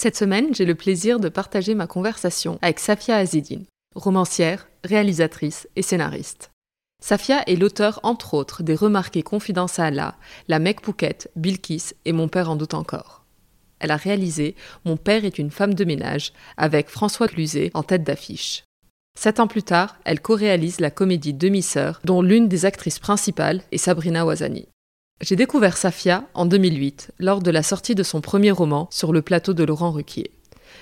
Cette semaine, j'ai le plaisir de partager ma conversation avec Safia Azidine, romancière, réalisatrice et scénariste. Safia est l'auteur, entre autres, des remarqués Confidence à Allah, La Mec Pouquette, Bilkis et Mon père en doute encore. Elle a réalisé Mon père est une femme de ménage avec François Cluzet en tête d'affiche. Sept ans plus tard, elle co-réalise la comédie Demi-sœur, dont l'une des actrices principales est Sabrina Ouazani. J'ai découvert Safia en 2008, lors de la sortie de son premier roman sur le plateau de Laurent Ruquier.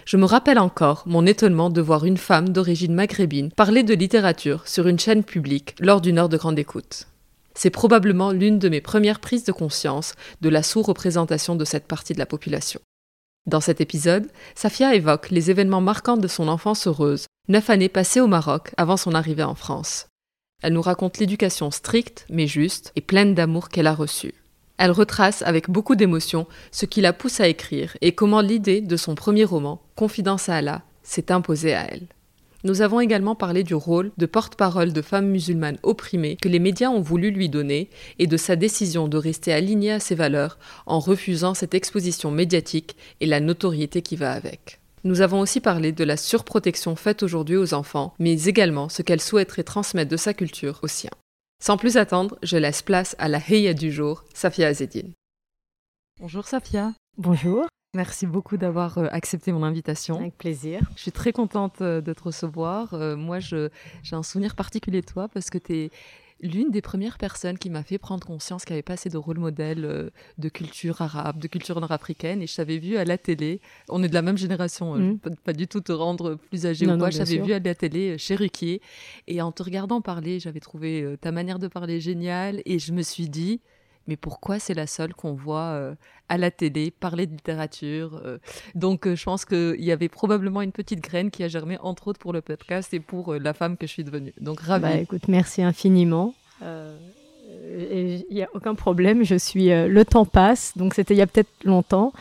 Je me rappelle encore mon étonnement de voir une femme d'origine maghrébine parler de littérature sur une chaîne publique lors d'une heure de grande écoute. C'est probablement l'une de mes premières prises de conscience de la sous-représentation de cette partie de la population. Dans cet épisode, Safia évoque les événements marquants de son enfance heureuse, neuf années passées au Maroc avant son arrivée en France. Elle nous raconte l'éducation stricte, mais juste, et pleine d'amour qu'elle a reçue. Elle retrace avec beaucoup d'émotion ce qui la pousse à écrire et comment l'idée de son premier roman, Confidence à Allah, s'est imposée à elle. Nous avons également parlé du rôle de porte-parole de femmes musulmanes opprimées que les médias ont voulu lui donner et de sa décision de rester alignée à ses valeurs en refusant cette exposition médiatique et la notoriété qui va avec. Nous avons aussi parlé de la surprotection faite aujourd'hui aux enfants, mais également ce qu'elle souhaiterait transmettre de sa culture aux siens. Sans plus attendre, je laisse place à la Heya du jour, Safia Azedine. Bonjour Safia. Bonjour. Merci beaucoup d'avoir euh, accepté mon invitation. Avec plaisir. Je suis très contente euh, de te recevoir. Euh, moi, j'ai un souvenir particulier de toi parce que tu es l'une des premières personnes qui m'a fait prendre conscience qu'il n'y avait pas assez de rôle modèle euh, de culture arabe, de culture nord-africaine. Et je t'avais vu à la télé, on est de la même génération, hein, mm. pas, du tout te rendre plus âgé ou quoi. Je t'avais vu à la télé euh, chez Ruquier. Et en te regardant parler, j'avais trouvé euh, ta manière de parler géniale. Et je me suis dit, mais pourquoi c'est la seule qu'on voit euh, à la télé parler de littérature euh? Donc, euh, je pense qu'il y avait probablement une petite graine qui a germé, entre autres, pour le podcast et pour la femme que je suis devenue. Donc, ravie. Bah, écoute, merci infiniment. Il n'y a aucun problème, je suis. le temps passe, donc c'était il y a peut-être longtemps.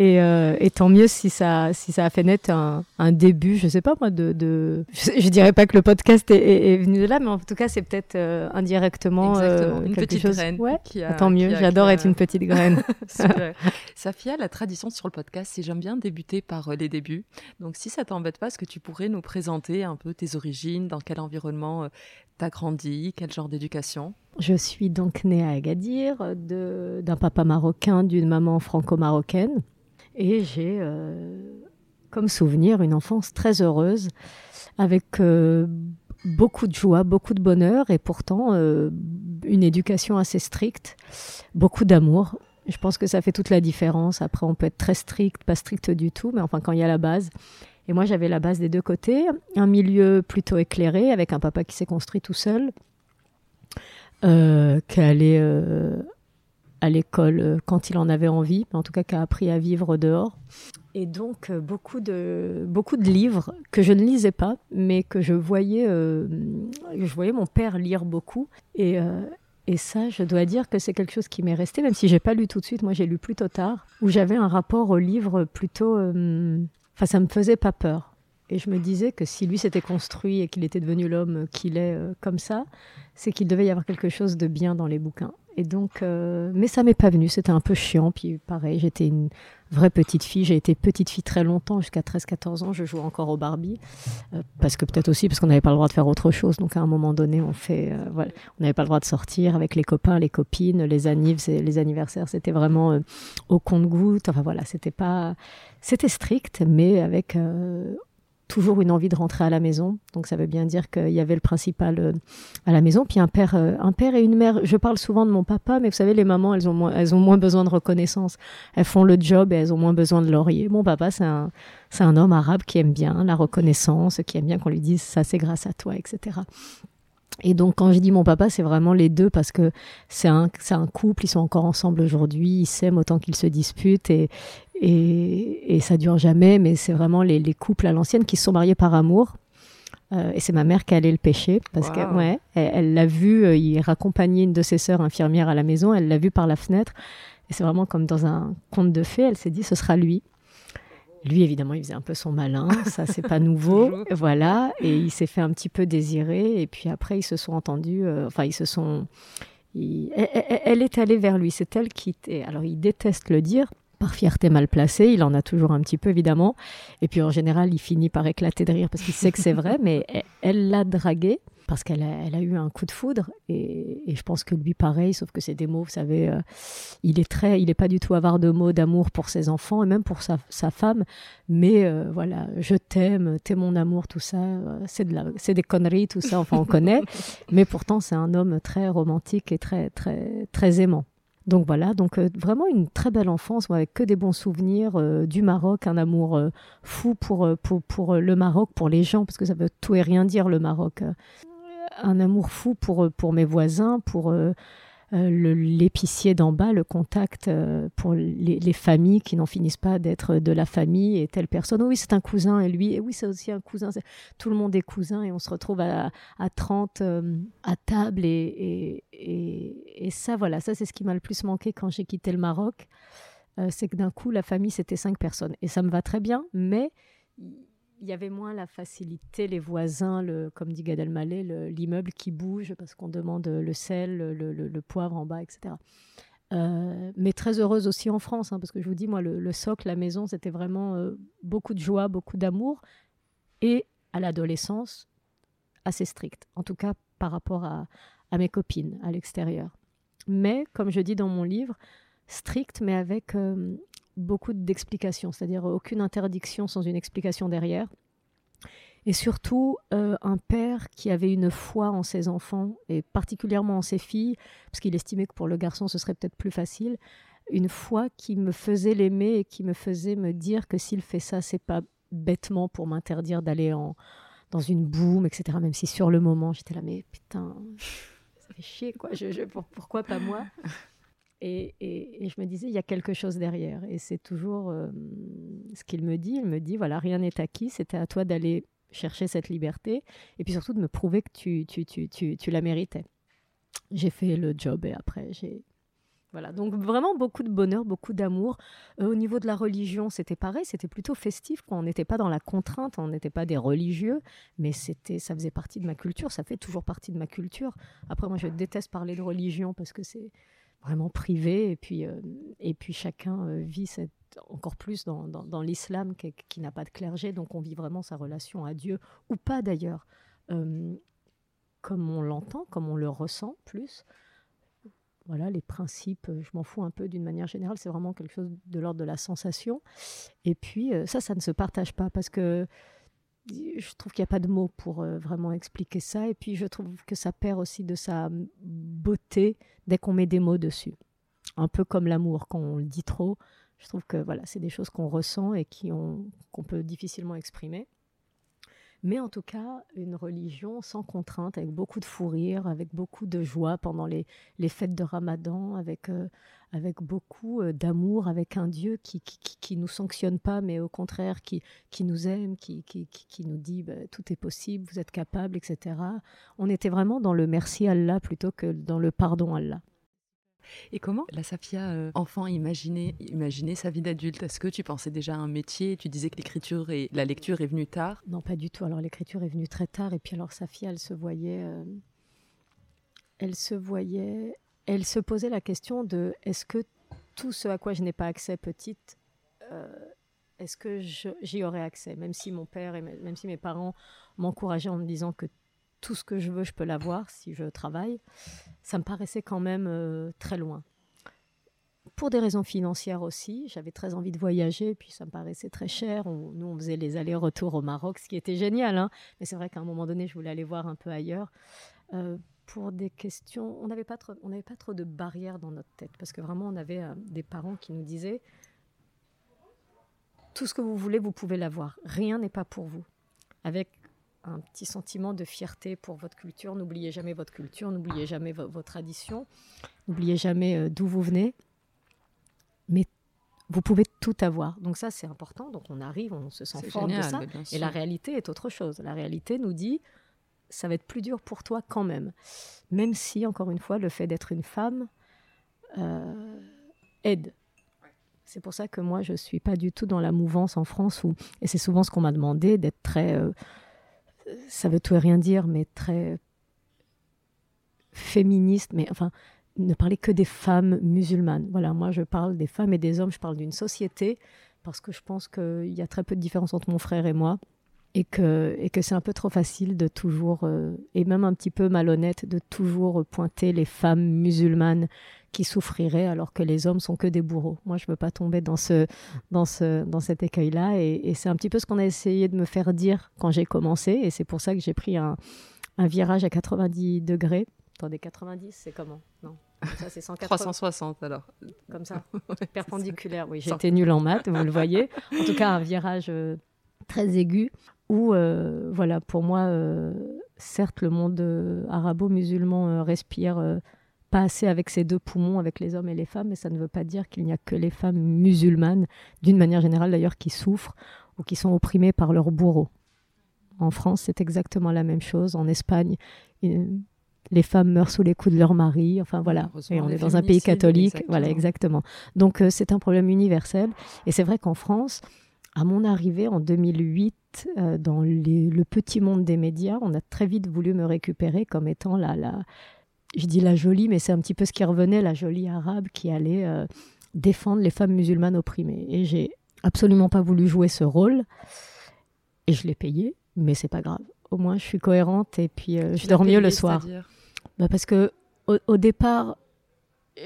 Euh, et, tant mieux si ça, si ça a fait naître un, début, je sais pas moi, de. de... Je, dirais pas que le podcast est, venu de là, mais en tout cas, c'est peut-être euh, indirectement euh, une petite chose. graine. Ouais, tant mieux, j'adore être une petite graine. Super. Safia, la tradition sur le podcast, c'est j'aime bien débuter par les débuts. Donc, si ça t'embête pas, est-ce que tu pourrais nous présenter un peu tes origines, dans quel environnement tu as grandi, quel genre d'éducation? Je suis donc née à Agadir d'un papa marocain, d'une maman franco-marocaine. Et j'ai euh, comme souvenir une enfance très heureuse, avec euh, beaucoup de joie, beaucoup de bonheur, et pourtant euh, une éducation assez stricte, beaucoup d'amour. Je pense que ça fait toute la différence. Après, on peut être très strict, pas strict du tout, mais enfin, quand il y a la base. Et moi, j'avais la base des deux côtés, un milieu plutôt éclairé, avec un papa qui s'est construit tout seul, qui allait à l'école euh, quand il en avait envie, en tout cas qui a appris à vivre dehors. Et donc euh, beaucoup de, beaucoup de livres que je ne lisais pas, mais que je voyais, euh, je voyais mon père lire beaucoup. Et, et ça, je dois dire que c'est quelque chose qui m'est resté, même si j'ai pas lu tout de suite. Moi, j'ai lu plutôt tard, où j'avais un rapport au livre plutôt. Enfin, ça me faisait pas peur. Et je me disais que si lui s'était construit et qu'il était devenu l'homme qu'il est comme ça, c'est qu'il devait y avoir quelque chose de bien dans les bouquins. Et donc, euh, mais ça m'est pas venu, c'était un peu chiant. Puis pareil, j'étais une vraie petite fille. J'ai été petite fille très longtemps, jusqu'à 13-14 ans. Je jouais encore au Barbie. Euh, parce que peut-être aussi parce qu'on n'avait pas le droit de faire autre chose. Donc à un moment donné, on fait, euh, voilà, on n'avait pas le droit de sortir avec les copains, les copines, les les anniversaires. C'était vraiment au compte-goutte. Enfin voilà, c'était pas, c'était strict, mais avec toujours une envie de rentrer à la maison. Donc ça veut bien dire qu'il y avait le principal euh, à la maison. Puis un père, euh, un père et une mère. Je parle souvent de mon papa, mais vous savez, les mamans, elles ont moins, elles ont moins besoin de reconnaissance. Elles font le job et elles ont moins besoin de laurier. Mon papa, c'est un, c'est un homme arabe qui aime bien la reconnaissance, qui aime bien qu'on lui dise ça, c'est grâce à toi, etc. Et donc, quand je dis mon papa, c'est vraiment les deux parce que c'est un, c'est un couple, ils sont encore ensemble aujourd'hui, ils s'aiment autant qu'ils se disputent et, et, et, ça dure jamais, mais c'est vraiment les, les, couples à l'ancienne qui se sont mariés par amour. Euh, et c'est ma mère qui allait le pêcher parce que ouais, elle l'a vu, euh, il raccompagnait une de ses sœurs infirmières à la maison, elle l'a vu par la fenêtre. Et c'est vraiment comme dans un conte de fées, elle s'est dit ce sera lui. Lui, évidemment, il faisait un peu son malin, ça c'est pas nouveau, voilà, et il s'est fait un petit peu désirer, et puis après ils se sont entendus, euh, enfin ils se sont, elle, est allée vers lui, c'est elle qui, alors il déteste le dire, par fierté mal placée, il en a toujours un petit peu évidemment, et puis en général il finit par éclater de rire parce qu'il sait que c'est vrai, mais elle l'a dragué parce qu'elle a, eu un coup de foudre. Et, je pense que lui pareil, sauf que c'est des mots, vous savez, euh, il est très, il est pas du tout avare de mots d'amour pour ses enfants et même pour sa, femme, mais euh, voilà, je t'aime, t'es mon amour, tout ça, euh, c'est de des conneries, tout ça, enfin on connaît, mais pourtant c'est un homme très romantique et très très très aimant. Donc voilà, donc vraiment une très belle enfance avec que des bons souvenirs du Maroc, un amour fou pour, le Maroc, pour les gens, parce que ça veut tout et rien dire le Maroc un amour fou pour, euh, pour mes voisins, pour euh, euh, l'épicier d'en bas, le contact pour les, familles qui n'en finissent pas d'être de la famille et telle personne. oui, c'est un cousin et lui, et oui, c'est aussi un cousin. Tout le monde est cousin et on se retrouve à, à 30 à table. Et, et, et, ça, voilà, ça, c'est ce qui m'a le plus manqué quand j'ai quitté le Maroc. c'est que d'un coup, la famille, c'était cinq personnes. Et ça me va très bien, mais il y avait moins la facilité, les voisins, comme dit Gad Elmaleh, l'immeuble qui bouge parce qu'on demande le sel, le, poivre en bas, etc. Euh, mais très heureuse aussi en France, hein, parce que je vous dis, moi, le, socle, la maison, c'était vraiment euh, beaucoup de joie, beaucoup d'amour, et à l'adolescence, assez strict, en tout cas par rapport à, mes copines à l'extérieur. Mais, comme je dis dans mon livre, strict, mais avec euh, beaucoup d'explications, c'est-à-dire aucune interdiction sans une explication derrière. Et surtout, euh, un père qui avait une foi en ses enfants, et particulièrement en ses filles, parce qu'il estimait que pour le garçon, ce serait peut-être plus facile, une foi qui me faisait l'aimer et qui me faisait me dire que s'il fait ça, c'est pas bêtement pour m'interdire d'aller en, dans une boum, etc. Même si sur le moment, j'étais là, mais putain, ça fait chier, quoi. Je, pourquoi pas moi? Et, je me disais, il y a quelque chose derrière. Et c'est toujours euh, ce qu'il me dit. Il me dit, voilà, rien n'est acquis, c'était à toi d'aller chercher cette liberté et puis surtout de me prouver que tu, la méritais. J'ai fait le job et après, j'ai... Voilà, donc vraiment beaucoup de bonheur, beaucoup d'amour. Euh, au niveau de la religion, c'était pareil, c'était plutôt festif. On n'était pas dans la contrainte, on n'était pas des religieux, mais c'était, ça faisait partie de ma culture, ça fait toujours partie de ma culture. Après, moi, je déteste parler de religion parce que c'est, vraiment privé. Et puis, euh, et puis chacun euh, vit cette, encore plus dans, dans, l'islam qui, n'a pas de clergé. Donc on vit vraiment sa relation à Dieu, ou pas d'ailleurs, euh, comme on l'entend, comme on le ressent plus. Voilà, les principes, je m'en fous un peu d'une manière générale, c'est vraiment quelque chose de l'ordre de la sensation. Et puis ça, ça ne se partage pas parce que je trouve qu'il n'y a pas de mots pour euh, vraiment expliquer ça. Et puis, je trouve que ça perd aussi de sa beauté dès qu'on met des mots dessus. Un peu comme l'amour, quand on le dit trop. Je trouve que voilà, c'est des choses qu'on ressent et qu'on peut difficilement exprimer. Mais en tout cas, une religion sans contrainte, avec beaucoup de fou rire, avec beaucoup de joie pendant les, les fêtes de Ramadan, avec, euh, avec beaucoup euh, d'amour, avec un Dieu qui, qui, qui, nous sanctionne pas, mais au contraire, qui, qui nous aime, qui, qui, qui nous dit bah, tout est possible, vous êtes capable, etc. On était vraiment dans le merci Allah plutôt que dans le pardon Allah. Et comment la Safia euh, enfant imaginait, imaginait sa vie d'adulte? Est-ce que tu pensais déjà à un métier? Tu disais que l'écriture et la lecture est venue tard? Non, pas du tout. Alors l'écriture est venue très tard. Et puis alors Safia, elle se voyait, euh, elle se voyait elle se posait la question de est-ce que tout ce à quoi je n'ai pas accès petite, euh, est-ce que j'y aurais accès? Même si mon père et même si mes parents m'encourageaient en me disant que tout ce que je veux, je peux l'avoir si je travaille, ça me paraissait quand même euh, très loin. Pour des raisons financières aussi, j'avais très envie de voyager, puis ça me paraissait très cher. nous, on faisait les allers-retours au Maroc, ce qui était génial, hein. mais c'est vrai qu'à un moment donné, je voulais aller voir un peu ailleurs. Euh, pour des questions, on n'avait pas, trop, on pas trop de barrières dans notre tête, parce que vraiment, on avait euh, des parents qui nous disaient, tout ce que vous voulez, vous pouvez l'avoir. Rien n'est pas pour vous. Avec un petit sentiment de fierté pour votre culture. N'oubliez jamais votre culture, n'oubliez jamais vos traditions, n'oubliez jamais euh, d'où vous venez. Mais vous pouvez tout avoir. Donc ça, c'est important. Donc on arrive, on se sent fort de ça. Et la réalité est autre chose. La réalité nous dit, ça va être plus dur pour toi quand même. Même si, encore une fois, le fait d'être une femme euh, aide. C'est pour ça que moi, je ne suis pas du tout dans la mouvance en France, où, et c'est souvent ce qu'on m'a demandé, d'être très... Euh, ça veut tout et rien dire, mais très féministe, mais enfin, ne parler que des femmes musulmanes. Voilà, moi je parle des femmes et des hommes, je parle d'une société, parce que je pense qu'il y a très peu de différence entre mon frère et moi et que, et que c'est un peu trop facile de toujours, euh, et même un petit peu malhonnête, de toujours pointer les femmes musulmanes qui souffriraient alors que les hommes sont que des bourreaux. Moi, je ne veux pas tomber dans, ce, dans, ce, dans cet écueil-là, et, et c'est un petit peu ce qu'on a essayé de me faire dire quand j'ai commencé, et c'est pour ça que j'ai pris un, un virage à 90 degrés. Attendez, 90, c'est comment? Non. Ça, c'est 360 alors. Comme ça, perpendiculaire. Oui, j'étais nulle en maths, vous le voyez. En tout cas, un virage euh, très aigu où, euh, voilà, pour moi, euh, certes, le monde euh, arabo-musulman respire pas assez avec ses deux poumons, avec les hommes et les femmes, mais ça ne veut pas dire qu'il n'y a que les femmes musulmanes, d'une manière générale d'ailleurs, qui souffrent ou qui sont opprimées par leurs bourreaux. En France, c'est exactement la même chose. En Espagne, les femmes meurent sous les coups de leur mari. Enfin voilà, et on est dans un pays catholique. Voilà, exactement. Donc c'est un problème universel. Et c'est vrai qu'en France, à mon arrivée en 2008, euh, dans le petit monde des médias, on a très vite voulu me récupérer comme étant la, la je dis la jolie, mais c'est un petit peu ce qui revenait, la jolie arabe qui allait euh, défendre les femmes musulmanes opprimées. Et j'ai absolument pas voulu jouer ce rôle, et je l'ai payé, mais c'est pas grave. Au moins, je suis cohérente et puis euh, je dors mieux le soir. Bah parce que au départ,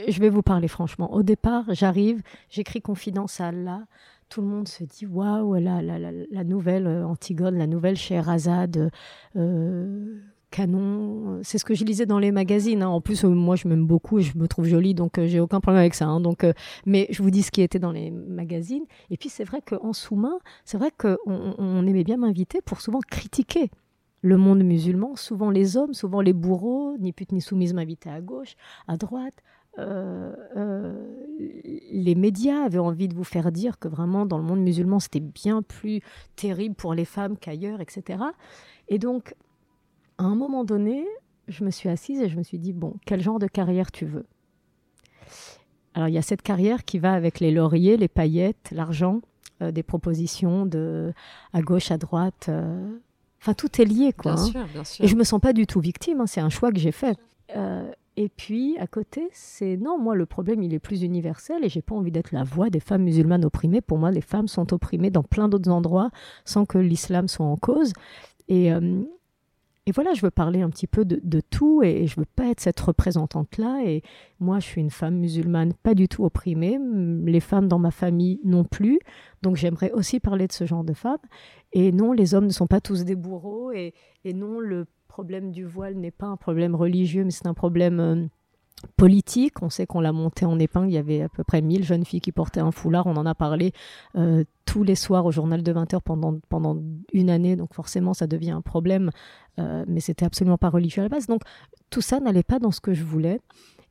je vais vous parler franchement. Au départ, j'arrive, j'écris confidence à Allah. Tout le monde se dit waouh, la, la, la, nouvelle euh, Antigone, la nouvelle Scheherazade, euh, canon. C'est ce que je lisais dans les magazines. Hein. En plus, euh, moi, je m'aime beaucoup et je me trouve jolie, donc j'ai aucun problème avec ça. Hein. Donc, mais je vous dis ce qui était dans les magazines. Et puis, c'est vrai qu'en sous-main, c'est vrai qu'on on aimait bien m'inviter pour souvent critiquer le monde musulman, souvent les hommes, souvent les bourreaux, ni pute ni soumise m'invitaient à gauche, à droite, euh, euh, les médias avaient envie de vous faire dire que vraiment dans le monde musulman c'était bien plus terrible pour les femmes qu'ailleurs, etc. Et donc, à un moment donné, je me suis assise et je me suis dit, bon, quel genre de carrière tu veux? Alors, il y a cette carrière qui va avec les lauriers, les paillettes, l'argent, euh, des propositions de à gauche, à droite. Enfin, tout est lié, quoi. Bien hein. sûr, bien sûr. Et je me sens pas du tout victime, hein, c'est un choix que j'ai fait. Et puis, à côté, c'est non, moi, le problème, il est plus universel et j'ai pas envie d'être la voix des femmes musulmanes opprimées. Pour moi, les femmes sont opprimées dans plein d'autres endroits sans que l'islam soit en cause. Et, euh, et voilà, je veux parler un petit peu de, tout et, je veux pas être cette représentante-là. Et moi, je suis une femme musulmane pas du tout opprimée. Les femmes dans ma famille non plus. Donc, j'aimerais aussi parler de ce genre de femmes. Et non, les hommes ne sont pas tous des bourreaux. Et, et non, le problème du voile n'est pas un problème religieux, mais c'est un problème euh, politique. On sait qu'on l'a monté en épingle. Il y avait à peu près 1000 jeunes filles qui portaient un foulard. On en a parlé euh, tous les soirs au journal de 20 heures pendant, pendant une année. Donc forcément, ça devient un problème. Euh, mais c'était absolument pas religieux à la base. Donc tout ça n'allait pas dans ce que je voulais.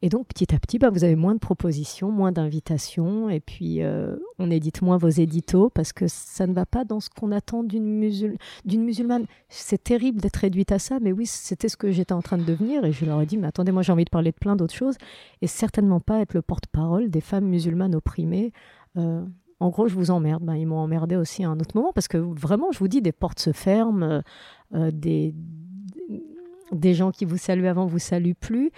Et donc petit à petit, bah, vous avez moins de propositions, moins d'invitations, et puis euh, on édite moins vos éditos parce que ça ne va pas dans ce qu'on attend d'une musul musulmane. C'est terrible d'être réduite à ça, mais oui, c'était ce que j'étais en train de devenir, et je leur ai dit, mais attendez, moi j'ai envie de parler de plein d'autres choses, et certainement pas être le porte-parole des femmes musulmanes opprimées. Euh, en gros, je vous emmerde. Ben, ils m'ont emmerdé aussi à un autre moment parce que vraiment, je vous dis, des portes se ferment, euh, des, des gens qui vous saluaient avant vous saluent plus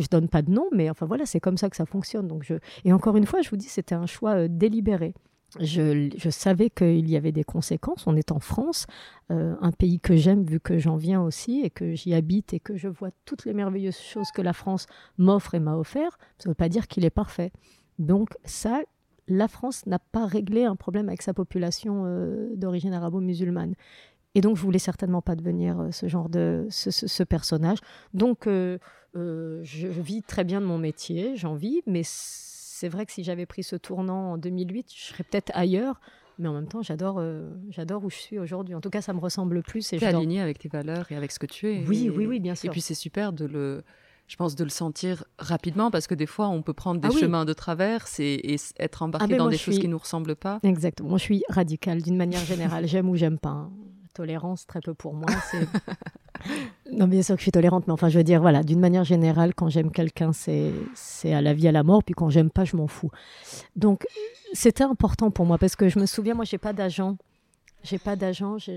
je donne pas de nom, mais enfin voilà, c'est comme ça que ça fonctionne. Donc je... Et encore une fois, je vous dis, c'était un choix euh, délibéré. Je, je, savais qu'il y avait des conséquences. On est en France, euh, un pays que j'aime vu que j'en viens aussi et que j'y habite et que je vois toutes les merveilleuses choses que la France m'offre et m'a offert. Ça ne veut pas dire qu'il est parfait. Donc ça, la France n'a pas réglé un problème avec sa population euh, d'origine arabo-musulmane. Et donc, je voulais certainement pas devenir ce genre de ce, personnage. Donc, je, vis très bien de mon métier, j'en vis, mais c'est vrai que si j'avais pris ce tournant en 2008, je serais peut-être ailleurs. Mais en même temps, j'adore, j'adore où je suis aujourd'hui. En tout cas, ça me ressemble plus. Et es aligné avec tes valeurs et avec ce que tu es. Oui, oui, oui, bien sûr. Et puis c'est super de le, je pense, de le sentir rapidement parce que des fois, on peut prendre des ah chemins de traverse et, être embarqué ah, dans des choses qui ne nous ressemblent pas. Exactement. Moi, je suis radicale d'une manière générale. j'aime ou j'aime pas. Hein. Tolérance, très peu pour moi. non, bien sûr que je suis tolérante, mais enfin, je veux dire, voilà, d'une manière générale, quand j'aime quelqu'un, c'est à la vie, à la mort. Puis quand j'aime pas, je m'en fous. Donc, c'était important pour moi parce que je me souviens, moi, j'ai pas d'agent j'ai pas d'agent, je,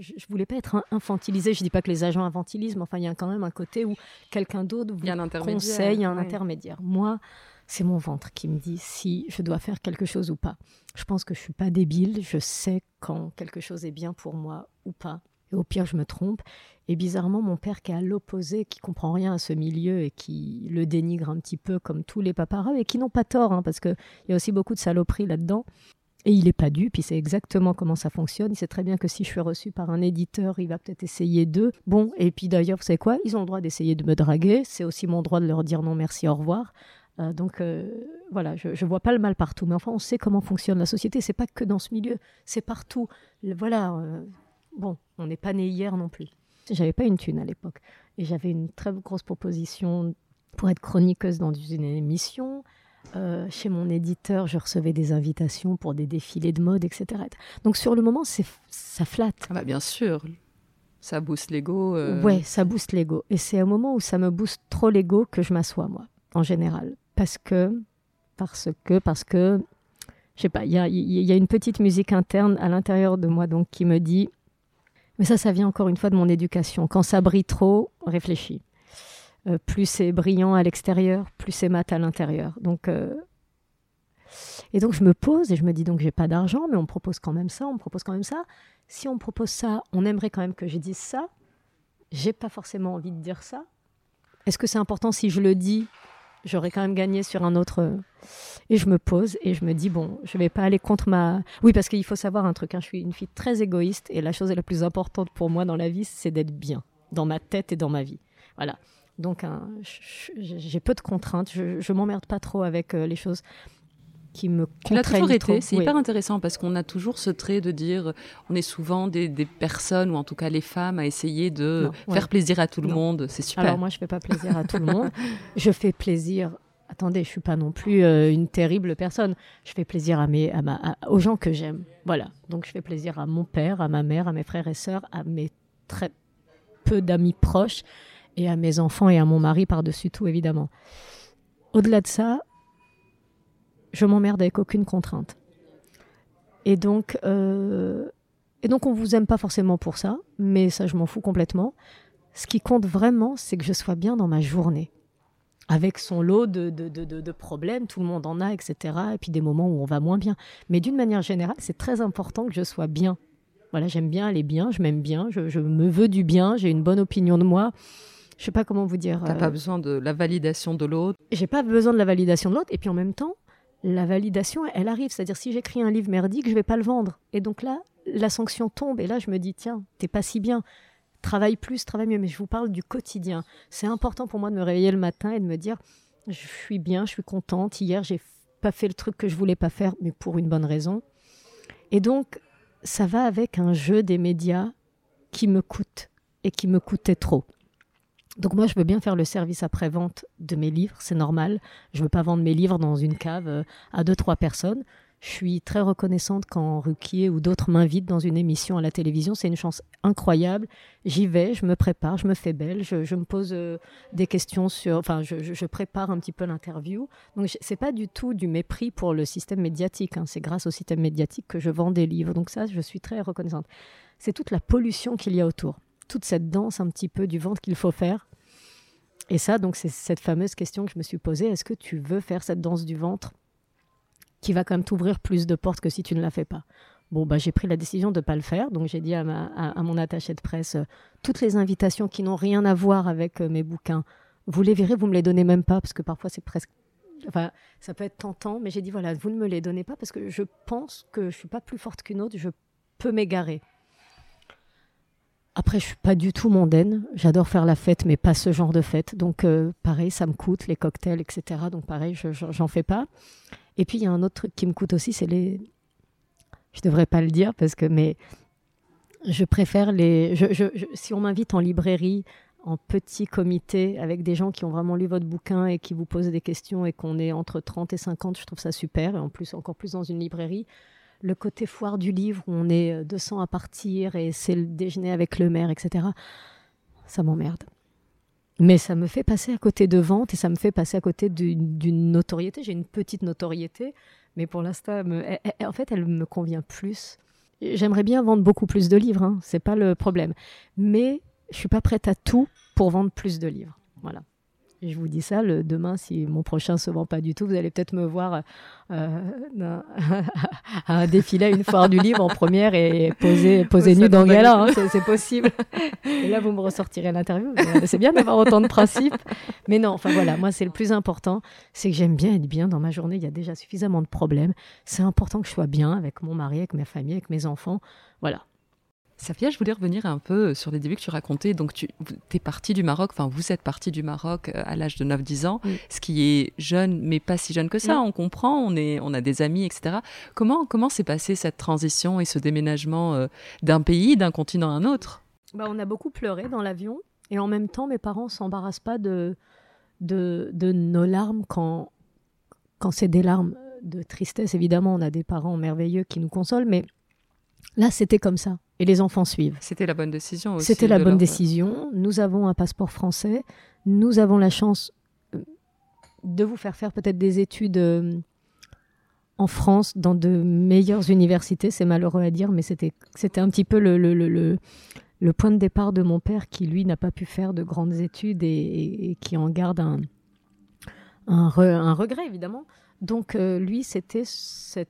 je, voulais pas être infantilisée. Je dis pas que les agents infantilisent, mais enfin, il y a quand même un côté où quelqu'un d'autre vous un conseille, un intermédiaire. Moi, c'est mon ventre qui me dit si je dois faire quelque chose ou pas. Je pense que je suis pas débile, je sais quand quelque chose est bien pour moi ou pas. Et au pire, je me trompe. Et bizarrement, mon père qui est à l'opposé, qui comprend rien à ce milieu et qui le dénigre un petit peu comme tous les paparazzi, et qui n'ont pas tort, hein, parce qu'il y a aussi beaucoup de saloperies là-dedans. Et il n'est pas dupe, il sait exactement comment ça fonctionne. Il sait très bien que si je suis reçue par un éditeur, il va peut-être essayer d'eux. Bon, et puis d'ailleurs, vous savez quoi? Ils ont le droit d'essayer de me draguer. C'est aussi mon droit de leur dire non, merci, au revoir. Euh, donc euh, voilà, je ne vois pas le mal partout. Mais enfin, on sait comment fonctionne la société. C'est pas que dans ce milieu, c'est partout. Voilà. Euh, bon, on n'est pas né hier non plus. J'avais pas une thune à l'époque. Et j'avais une très grosse proposition pour être chroniqueuse dans une émission. Chez mon éditeur, je recevais des invitations pour des défilés de mode, etc. Donc sur le moment, c'est ça flatte. Ah bah bien sûr, ça booste l'ego. Ouais, ça booste l'ego. Et c'est au moment où ça me booste trop l'ego que je m'assois moi, en général, parce que, parce que, parce que, je sais pas, il y a, y a, une petite musique interne à l'intérieur de moi donc qui me dit, mais ça, ça vient encore une fois de mon éducation. Quand ça brille trop, réfléchis. Euh, plus c'est brillant à l'extérieur, plus c'est mat à l'intérieur. Donc, euh, et donc je me pose et je me dis donc j'ai pas d'argent, mais on me propose quand même ça, on me propose quand même ça. Si on me propose ça, on aimerait quand même que je dise ça. J'ai pas forcément envie de dire ça. Est-ce que c'est important si je le dis J'aurais quand même gagné sur un autre. Et je me pose et je me dis bon, je vais pas aller contre ma. Oui, parce qu'il faut savoir un truc. Hein, je suis une fille très égoïste et la chose la plus importante pour moi dans la vie, c'est d'être bien dans ma tête et dans ma vie. Voilà. Donc, j'ai peu de contraintes. Je, je m'emmerde pas trop avec euh, les choses qui me toujours été. C'est hyper intéressant parce qu'on a toujours ce trait de dire, on est souvent des, personnes ou en tout cas les femmes à essayer de faire plaisir à tout le monde. C'est super. Alors moi, je fais pas plaisir à tout le monde. Je fais plaisir. Attendez, je suis pas non plus euh, une terrible personne. Je fais plaisir à mes, à ma, aux gens que j'aime. Voilà. Donc je fais plaisir à mon père, à ma mère, à mes frères et sœurs, à mes très peu d'amis proches et à mes enfants et à mon mari par-dessus tout, évidemment. Au-delà de ça, je m'emmerde avec aucune contrainte. Et donc, euh, et donc, on vous aime pas forcément pour ça, mais ça, je m'en fous complètement. Ce qui compte vraiment, c'est que je sois bien dans ma journée. Avec son lot de, de, de, de, problèmes, tout le monde en a, etc. Et puis des moments où on va moins bien. Mais d'une manière générale, c'est très important que je sois bien. Voilà, j'aime bien aller bien, je m'aime bien, je, je, me veux du bien, j'ai une bonne opinion de moi je sais pas comment vous dire. T'as pas euh, besoin de la validation de l'autre. J'ai pas besoin de la validation de l'autre. Et puis en même temps, la validation, elle arrive. C'est-à-dire, si j'écris un livre merdique, je vais pas le vendre. Et donc là, la sanction tombe. Et là, je me dis, tiens, t'es pas si bien. Travaille plus, travaille mieux. Mais je vous parle du quotidien. C'est important pour moi de me réveiller le matin et de me dire, je suis bien, je suis contente. Hier, j'ai pas fait le truc que je voulais pas faire, mais pour une bonne raison. Et donc, ça va avec un jeu des médias qui me coûte et qui me coûtait trop. Donc moi, je veux bien faire le service après-vente de mes livres, c'est normal. Je veux pas vendre mes livres dans une cave euh, à deux, trois personnes. Je suis très reconnaissante quand Ruquier ou d'autres m'invitent dans une émission à la télévision. C'est une chance incroyable. J'y vais, je me prépare, je me fais belle, je, me pose euh, des questions sur... Enfin, je, prépare un petit peu l'interview. Donc, c'est pas du tout du mépris pour le système médiatique. Hein. C'est grâce au système médiatique que je vends des livres. Donc ça, je suis très reconnaissante. C'est toute la pollution qu'il y a autour toute cette danse un petit peu du ventre qu'il faut faire. Et ça, donc, c'est cette fameuse question que je me suis posée est-ce que tu veux faire cette danse du ventre qui va quand même t'ouvrir plus de portes que si tu ne la fais pas? Bon, bah, j'ai pris la décision de ne pas le faire. Donc, j'ai dit à, à, mon attaché de presse euh, toutes les invitations qui n'ont rien à voir avec euh, mes bouquins, vous les verrez, vous me les donnez même pas, parce que parfois, c'est presque. Enfin, ça peut être tentant, mais j'ai dit voilà, vous ne me les donnez pas parce que je pense que je suis pas plus forte qu'une autre, je peux m'égarer. Après, je suis pas du tout mondaine. J'adore faire la fête, mais pas ce genre de fête. Donc, euh, pareil, ça me coûte les cocktails, etc. Donc, pareil, je j'en fais pas. Et puis, il y a un autre truc qui me coûte aussi, c'est les. Je devrais pas le dire parce que, mais je préfère les. si on m'invite en librairie, en petit comité, avec des gens qui ont vraiment lu votre bouquin et qui vous posent des questions et qu'on est entre 30 et 50, je trouve ça super. Et en plus, encore plus dans une librairie le côté foire du livre où on est 200 euh, à partir et c'est le déjeuner avec le maire, etc. Ça m'emmerde. Mais ça me fait passer à côté de vente et ça me fait passer à côté d'une notoriété. J'ai une petite notoriété, mais pour l'instant, en fait, elle me convient plus. J'aimerais bien vendre beaucoup plus de livres, hein, c'est pas le problème. Mais je suis pas prête à tout pour vendre plus de livres. Voilà je vous dis ça, le, demain, si mon prochain se vend pas du tout, vous allez peut-être me voir euh, à un défilé à une foire du livre en première et poser, poser nu dans Gala, hein, c'est possible. et là, vous me ressortirez l'interview. C'est bien d'avoir autant de principes. Mais non, enfin voilà, moi, c'est le plus important, c'est que j'aime bien être bien dans ma journée. Il y a déjà suffisamment de problèmes. C'est important que je sois bien avec mon mari, avec ma famille, avec mes enfants. Voilà. Safia, je voulais revenir un peu sur les débuts que tu racontais. Donc, tu es partie du Maroc, enfin, vous êtes partie du Maroc euh, à l'âge de 9-10 ans, ce qui est jeune, mais pas si jeune que ça. On comprend, on, est, on a des amis, etc. Comment comment s'est passée cette transition et ce déménagement euh, d'un pays, d'un continent à un autre? Bah, On a beaucoup pleuré dans l'avion. Et en même temps, mes parents s'embarrassent pas de, de, de, nos larmes quand, quand c'est des larmes de tristesse. Évidemment, on a des parents merveilleux qui nous consolent, mais là, c'était comme ça et les enfants suivent. C'était la bonne décision aussi. C'était la bonne décision. Nous avons un passeport français. Nous avons la chance euh, de vous faire faire peut-être des études euh, en France dans de meilleures universités. C'est malheureux à dire, mais c'était un petit peu le, le, le, le, point de départ de mon père qui, lui, n'a pas pu faire de grandes études et, qui en garde un, un, un, regret, évidemment. Donc, euh, lui, c'était cette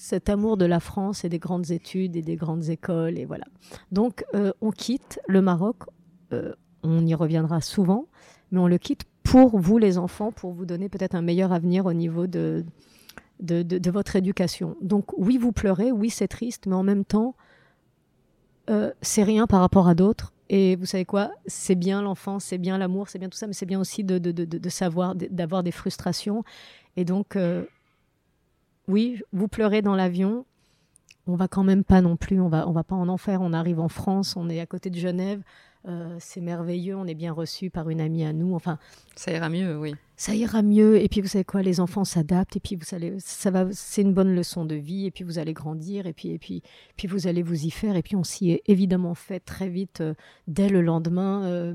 cet amour de la France et des grandes études et des grandes écoles et voilà. Donc euh, on quitte le Maroc, euh, on y reviendra souvent, mais on le quitte pour vous les enfants, pour vous donner peut-être un meilleur avenir au niveau de de, votre éducation. Donc oui, vous pleurez, oui, c'est triste, mais en même temps, euh, c'est rien par rapport à d'autres. Et vous savez quoi? C'est bien l'enfance, c'est bien l'amour, c'est bien tout ça, mais c'est bien aussi de, de savoir, d'avoir des frustrations. Et donc, oui, vous pleurez dans l'avion. On va quand même pas non plus, on va, on va pas en enfer. On arrive en France, on est à côté de Genève. Euh, c'est merveilleux, on est bien reçu par une amie à nous. Enfin, ça ira mieux, oui. Ça ira mieux. Et puis vous savez quoi, les enfants s'adaptent. Et puis vous allez, ça va, c'est une bonne leçon de vie. Et puis vous allez grandir. Et puis et puis puis vous allez vous y faire. Et puis on s'y est évidemment fait très vite euh, dès le lendemain. Euh,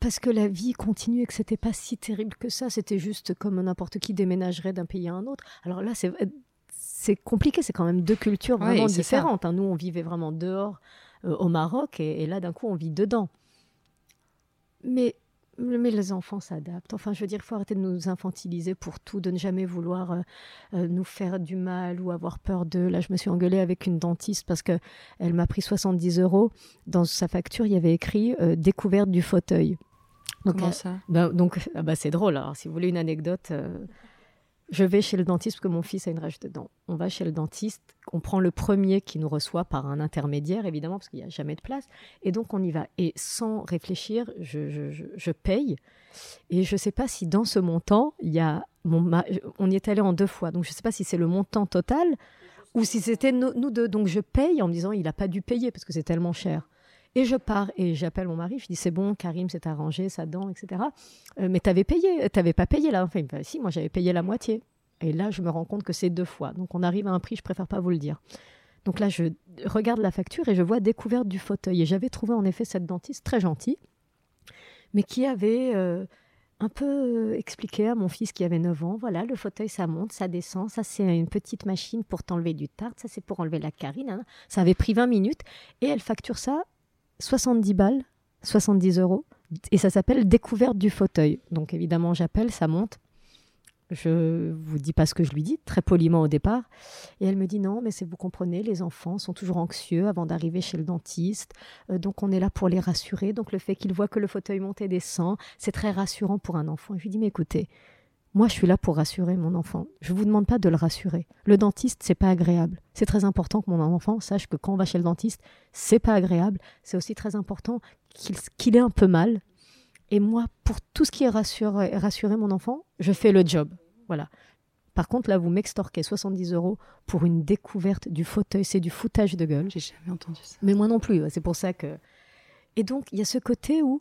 parce que la vie continue et que c'était pas si terrible que ça. C'était juste comme n'importe qui déménagerait d'un pays à un autre. Alors là, c'est c'est compliqué. C'est quand même deux cultures vraiment différentes. Hein. Nous, on vivait vraiment dehors euh, au Maroc et, là, d'un coup, on vit dedans. Mais mais les enfants s'adaptent. Enfin, je veux dire, il faut arrêter de nous infantiliser pour tout, de ne jamais vouloir euh, euh, nous faire du mal ou avoir peur d'eux. Là, je me suis engueulée avec une dentiste parce que elle m'a pris 70 euros. Dans sa facture, il y avait écrit découverte du fauteuil. Comment ça? Bah, Donc, ah bah, c'est drôle. Alors, si vous voulez une anecdote, euh, je vais chez le dentiste parce que mon fils a une rage de dents. On va chez le dentiste, on prend le premier qui nous reçoit par un intermédiaire, évidemment, parce qu'il n'y a jamais de place. Et donc, on y va. Et sans réfléchir, je, je, je, paye. Et je ne sais pas si dans ce montant, il y a. Mon, on y est allé en deux fois. Donc, je ne sais pas si c'est le montant total ou si c'était nous deux. Donc, je paye en me disant il n'a pas dû payer parce que c'est tellement cher. Et je pars et j'appelle mon mari, je dis c'est bon, Karim s'est arrangé, sa dent, etc. Euh, mais t'avais payé, t'avais pas payé là. Enfin, bah, si, moi j'avais payé la moitié. Et là, je me rends compte que c'est deux fois. Donc on arrive à un prix, je préfère pas vous le dire. Donc là, je regarde la facture et je vois découverte du fauteuil. Et j'avais trouvé en effet cette dentiste très gentille, mais qui avait euh, un peu expliqué à mon fils qui avait 9 ans, voilà, le fauteuil, ça monte, ça descend, ça c'est une petite machine pour t'enlever du tarte, ça c'est pour enlever la carine. Ça avait pris 20 minutes et elle facture ça 70 balles, 70 euros. Et ça s'appelle Découverte du fauteuil. Donc évidemment, j'appelle, ça monte. Je vous dis pas ce que je lui dis, très poliment au départ. Et elle me dit non, mais c'est vous comprenez, les enfants sont toujours anxieux avant d'arriver chez le dentiste. Euh, donc on est là pour les rassurer. Donc le fait qu'ils voient que le fauteuil monte et descend, c'est très rassurant pour un enfant. Et je lui dis mais écoutez, moi je suis là pour rassurer mon enfant. Je vous demande pas de le rassurer. Le dentiste, c'est pas agréable. C'est très important que mon enfant sache que quand on va chez le dentiste, c'est pas agréable. C'est aussi très important qu'il ait un peu mal, et moi, pour tout ce qui est rassurer, rassurer mon enfant, je fais le job. Voilà. Par contre, là, vous m'extorquez 70 euros pour une découverte du fauteuil. C'est du foutage de gueule. J'ai jamais entendu ça. Mais moi non plus. C'est pour ça que. Et donc, il y a ce côté où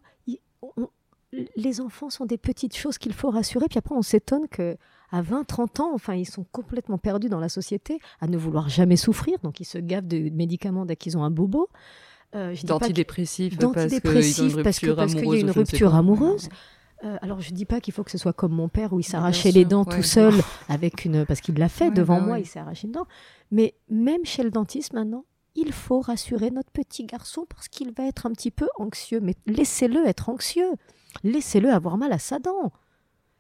les enfants sont des petites choses qu'il faut rassurer. Puis après, on s'étonne que à 20, 30 ans, enfin, ils sont complètement perdus dans la société, à ne vouloir jamais souffrir. Donc, ils se gavent de médicaments dès qu'ils ont un bobo. Euh, d'antidépressifs parce qu'il y a une rupture amoureuse. Euh, alors je dis pas qu'il faut que ce soit comme mon père où il s'arrachait les dents tout seul avec une parce qu'il l'a fait devant bah moi, il s'est arraché une dent. Mais même chez le dentiste maintenant, il faut rassurer notre petit garçon parce qu'il va être un petit peu anxieux. Mais laissez-le être anxieux, laissez-le avoir mal à sa dent.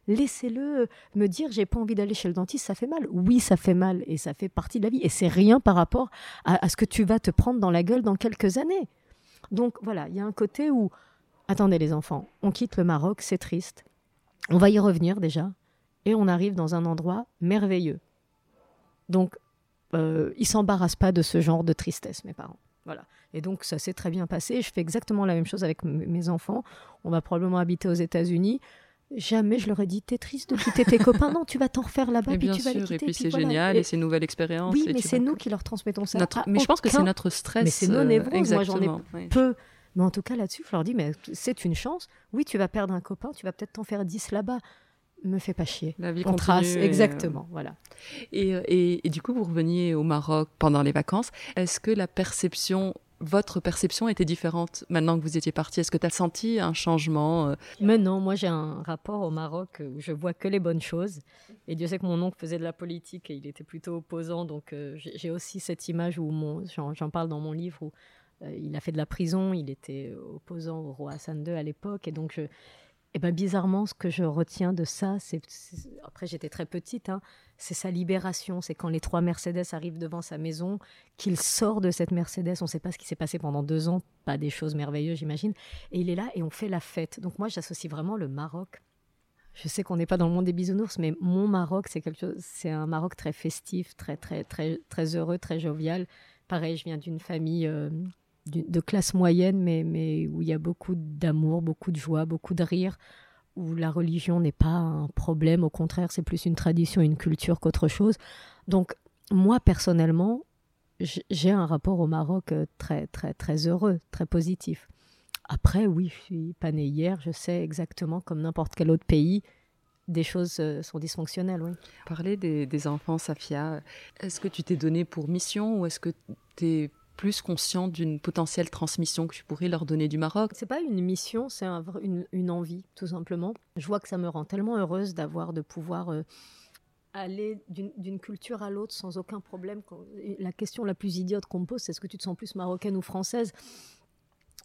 Laissez-le me dire j'ai pas envie d'aller chez le dentiste, ça fait mal. Oui, ça fait mal et ça fait partie de la vie et c'est rien par rapport à, ce que tu vas te prendre dans la gueule dans quelques années. Donc voilà, il y a un côté où attendez les enfants, on quitte le Maroc, c'est triste. On va y revenir déjà et on arrive dans un endroit merveilleux. Donc euh, ils s'embarrassent pas de ce genre de tristesse, mes parents. Voilà. Et donc ça s'est très bien passé. Je fais exactement la même chose avec mes enfants. On va probablement habiter aux États-Unis. Jamais je leur ai dit t'es triste de quitter tes copains. Non, tu vas t'en refaire là-bas. puis tu vas les quitter, et puis, c'est génial et, c'est une nouvelle expérience. Oui, mais c'est nous qui leur transmettons ça. Mais je pense que c'est notre stress. Mais c'est nos névroses. Moi j'en ai peu. Mais en tout cas là-dessus, je leur dis mais c'est une chance. Oui, tu vas perdre un copain, tu vas peut-être t'en faire 10 là-bas. Me fais pas chier. La vie On trace, euh, exactement, voilà. Et, et, et, du coup, vous reveniez au Maroc pendant les vacances. Est-ce que la perception votre perception était différente maintenant que vous étiez parti? Est-ce que tu as senti un changement euh? Mais non, moi j'ai un rapport au Maroc où je vois que les bonnes choses. Et Dieu sait que mon oncle faisait de la politique et il était plutôt opposant. Donc euh, j'ai aussi cette image où j'en parle dans mon livre où euh, il a fait de la prison, il était opposant au roi Hassan II à l'époque. Et donc je, et ben bizarrement, ce que je retiens de ça, c'est après j'étais très petite, hein, c'est sa libération. C'est quand les trois Mercedes arrivent devant sa maison, qu'il sort de cette Mercedes. On ne sait pas ce qui s'est passé pendant deux ans, pas des choses merveilleuses, j'imagine. Et il est là et on fait la fête. Donc moi, j'associe vraiment le Maroc. Je sais qu'on n'est pas dans le monde des bisounours, mais mon Maroc, c'est quelque chose. C'est un Maroc très festif, très très très très heureux, très jovial. Pareil, je viens d'une famille. Euh, de classe moyenne, mais, mais où il y a beaucoup d'amour, beaucoup de joie, beaucoup de rire, où la religion n'est pas un problème, au contraire, c'est plus une tradition, une culture qu'autre chose. Donc, moi, personnellement, j'ai un rapport au Maroc euh, très, très, très heureux, très positif. Après, oui, je suis pas née hier, je sais exactement, comme n'importe quel autre pays, des choses euh, sont dysfonctionnelles, oui. Parler des, des enfants, Safia, est-ce que tu t'es donné pour mission ou est-ce que tu es plus conscient d'une potentielle transmission que tu pourrais leur donner du Maroc C'est pas une mission, c'est une, envie, tout simplement. Je vois que ça me rend tellement heureuse d'avoir, de pouvoir euh, aller d'une culture à l'autre sans aucun problème. La question la plus idiote qu'on me pose, c'est est-ce que tu te sens plus marocaine ou française?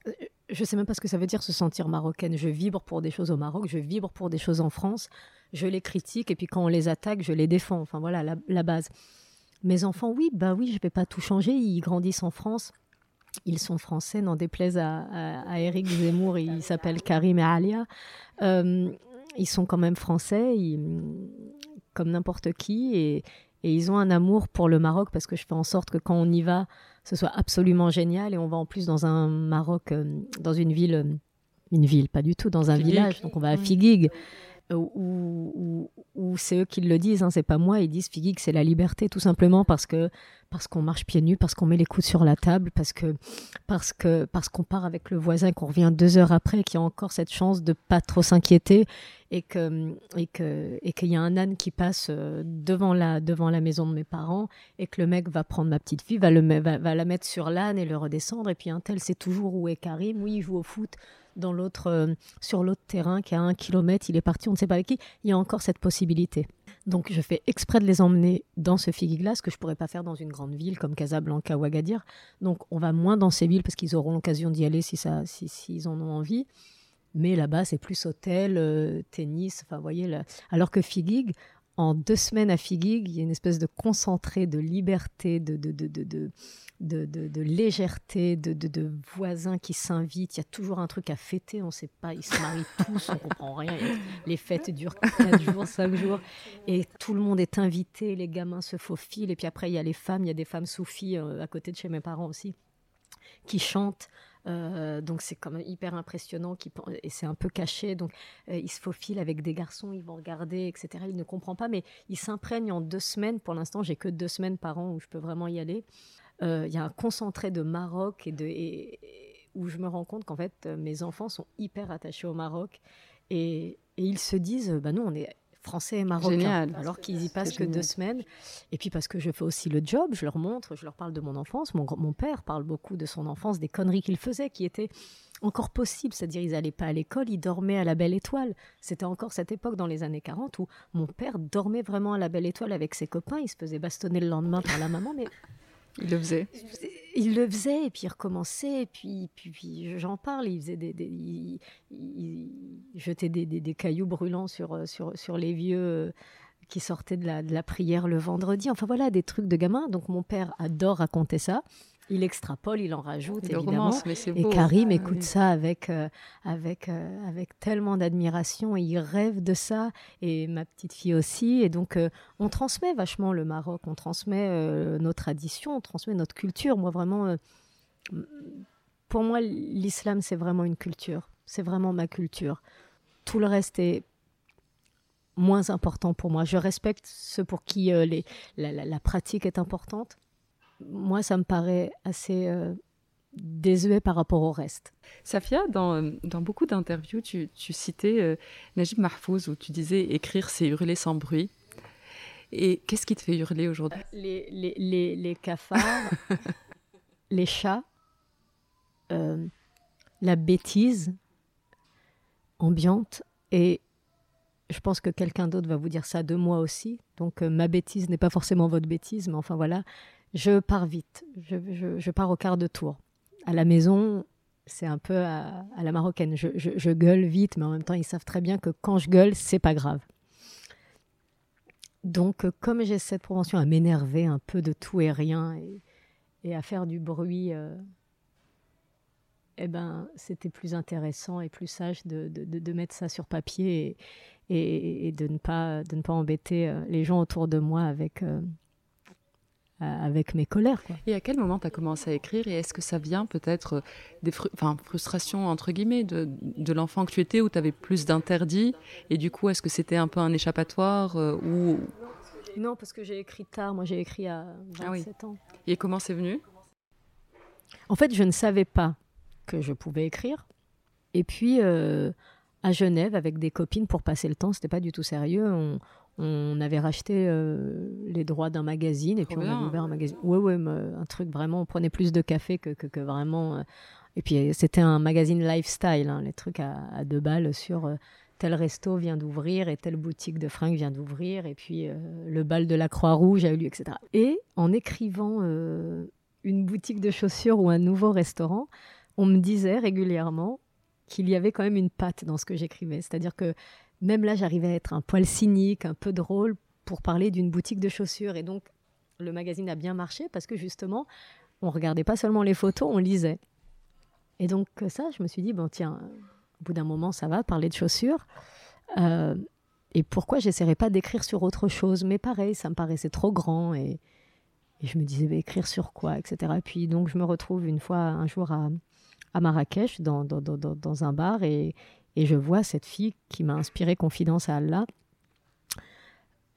Euh, je sais même pas ce que ça veut dire se sentir marocaine. Je vibre pour des choses au Maroc, je vibre pour des choses en France, je les critique et puis quand on les attaque, je les défends. Enfin voilà la base. Mes enfants, oui, bah oui, je vais pas tout changer. Ils grandissent en France. Ils sont français, n'en déplaise à, à, Eric Zemmour, il s'appelle Karim et Alia. Euh, ils sont quand même français, comme n'importe qui, et, ils ont un amour pour le Maroc parce que je fais en sorte que quand on y va, ce soit absolument génial. Et on va en plus dans un Maroc, euh, dans une ville, euh, une ville, pas du tout, dans un village. Donc on va à Figuig. Euh, ou, c'est eux qui le disent, hein, c'est pas moi, ils disent Figgy que c'est la liberté, tout simplement parce que parce qu'on marche pieds nus, parce qu'on met les coudes sur la table, parce que parce que parce qu'on part avec le voisin, qu'on revient deux heures après, qu'il y a encore cette chance de pas trop s'inquiéter et que et que et qu'il y a un âne qui passe euh, devant la devant la maison de mes parents et que le mec va prendre ma petite fille, va le va, va la mettre sur l'âne et le redescendre et puis un tel sait toujours où est Karim, oui il joue au foot dans l'autre, euh, sur l'autre terrain qui a un kilomètre, il est parti, on ne sait pas avec qui, il y a encore cette possibilité. Donc je fais exprès de les emmener dans ce figiglas que je pourrais pas faire dans une grande ville comme Casablanca ou Agadir. Donc on va moins dans ces villes parce qu'ils auront l'occasion d'y aller si s'ils en ont envie. Mais là-bas, c'est plus hôtel, euh, tennis, enfin, voyez, alors que Figuig, en deux semaines à Figuig, il y a une espèce de concentré de liberté, de, de, de, de, légèreté, de, de, voisins qui s'invitent. Il y a toujours un truc à fêter, on ne sait pas, ils se marient tous, on ne comprend rien. Les fêtes durent 4 jours, 5 jours, et tout le monde est invité, les gamins se faufilent, et puis après, il y a les femmes, il y a des femmes soufis euh, à côté de chez mes parents aussi, qui chantent. Euh, donc c'est quand même hyper impressionnant et c'est un peu caché. Donc euh, il se faufile avec des garçons, ils vont regarder, etc. Il ne comprend pas, mais il s'imprègne en deux semaines. Pour l'instant, j'ai que deux semaines par an où je peux vraiment y aller. Euh, il y a un concentré de Maroc et de et, où je me rends compte qu'en fait mes enfants sont hyper attachés au Maroc et, et ils se disent bah nous on est français et marocains, alors qu'ils y passent que deux semaines. Et puis parce que je fais aussi le job, je leur montre, je leur parle de mon enfance. Mon, mon père parle beaucoup de son enfance, des conneries qu'il faisait, qui étaient encore possibles. C'est-à-dire, ils n'allaient pas à l'école, ils dormaient à la Belle Étoile. C'était encore cette époque dans les années 40 où mon père dormait vraiment à la Belle Étoile avec ses copains. Il se faisait bastonner le lendemain par la maman, mais il le faisait. Il le faisait et puis il recommençait et puis puis, j'en parle. Il faisait des, il, jetait des, cailloux brûlants sur sur sur les vieux euh, qui sortaient de la, de la prière le vendredi. Enfin voilà des trucs de gamin. Donc mon père adore raconter ça il extrapole, il en rajoute évidemment. et Karim ah, écoute ça avec euh, avec euh, avec tellement d'admiration et il rêve de ça et ma petite fille aussi et donc euh, on transmet vachement le Maroc, on transmet nos traditions, on transmet notre culture. Moi vraiment pour moi l'islam c'est vraiment une culture, c'est vraiment ma culture. Tout le reste est moins important pour moi. Je respecte ceux pour qui les, la pratique est importante moi, ça me paraît assez euh, désuet par rapport au reste. Safia, dans, euh, dans beaucoup d'interviews, tu, tu, citais euh, Najib Mahfouz où tu disais écrire, c'est hurler sans bruit. Et qu'est-ce qui te fait hurler aujourd'hui? Les, les, les, les, cafards, les chats, la bêtise ambiante et je pense que quelqu'un d'autre va vous dire ça de moi aussi. Donc ma bêtise n'est pas forcément votre bêtise, mais enfin voilà, je pars vite. Je, pars au quart de tour. À la maison, c'est un peu à, la marocaine. Je, gueule vite, mais en même temps, ils savent très bien que quand je gueule, c'est pas grave. Donc, comme j'ai cette propension à m'énerver un peu de tout et rien et, à faire du bruit, euh, eh ben, c'était plus intéressant et plus sage de, mettre ça sur papier et, de, ne pas, embêter euh, les gens autour de moi avec, euh, avec mes colères. Quoi. Et à quel moment tu as commencé à écrire et est-ce que ça vient peut-être euh, des frustrations entre guillemets de, de l'enfant que tu étais où tu avais plus d'interdits et du coup est-ce que c'était un peu un échappatoire euh, ou Non, parce que j'ai écrit tard, moi j'ai écrit à 27 ah ans. Et comment c'est venu? En fait, je ne savais pas que je pouvais écrire. Et puis euh, à Genève avec des copines pour passer le temps, c'était pas du tout sérieux. On, on avait racheté euh, les droits d'un magazine et puis on avait ouvert un magazine. Ouais, ouais, un truc vraiment, on prenait plus de café que, que, vraiment. Euh, et puis c'était un magazine lifestyle, hein, les trucs à, deux balles sur euh, tel resto vient d'ouvrir et telle boutique de fringues vient d'ouvrir et puis le bal de la Croix-Rouge a eu lieu, etc. Et en écrivant une boutique de chaussures ou un nouveau restaurant, on me disait régulièrement qu'il y avait quand même une patte dans ce que j'écrivais. C'est-à-dire que même là, j'arrivais à être un poil cynique, un peu drôle pour parler d'une boutique de chaussures. Et donc, le magazine a bien marché parce que justement, on regardait pas seulement les photos, on lisait. Et donc, ça, je me suis dit, bon, tiens, au bout d'un moment, ça va, parler de chaussures. Euh, et pourquoi j'essaierais pas d'écrire sur autre chose? Mais pareil, ça me paraissait trop grand et, je me disais, écrire sur quoi, etc. Et puis, donc, je me retrouve une fois, un jour à, Marrakech, dans, dans, dans, dans un bar et, et je vois cette fille qui m'a inspiré Confidence à Allah.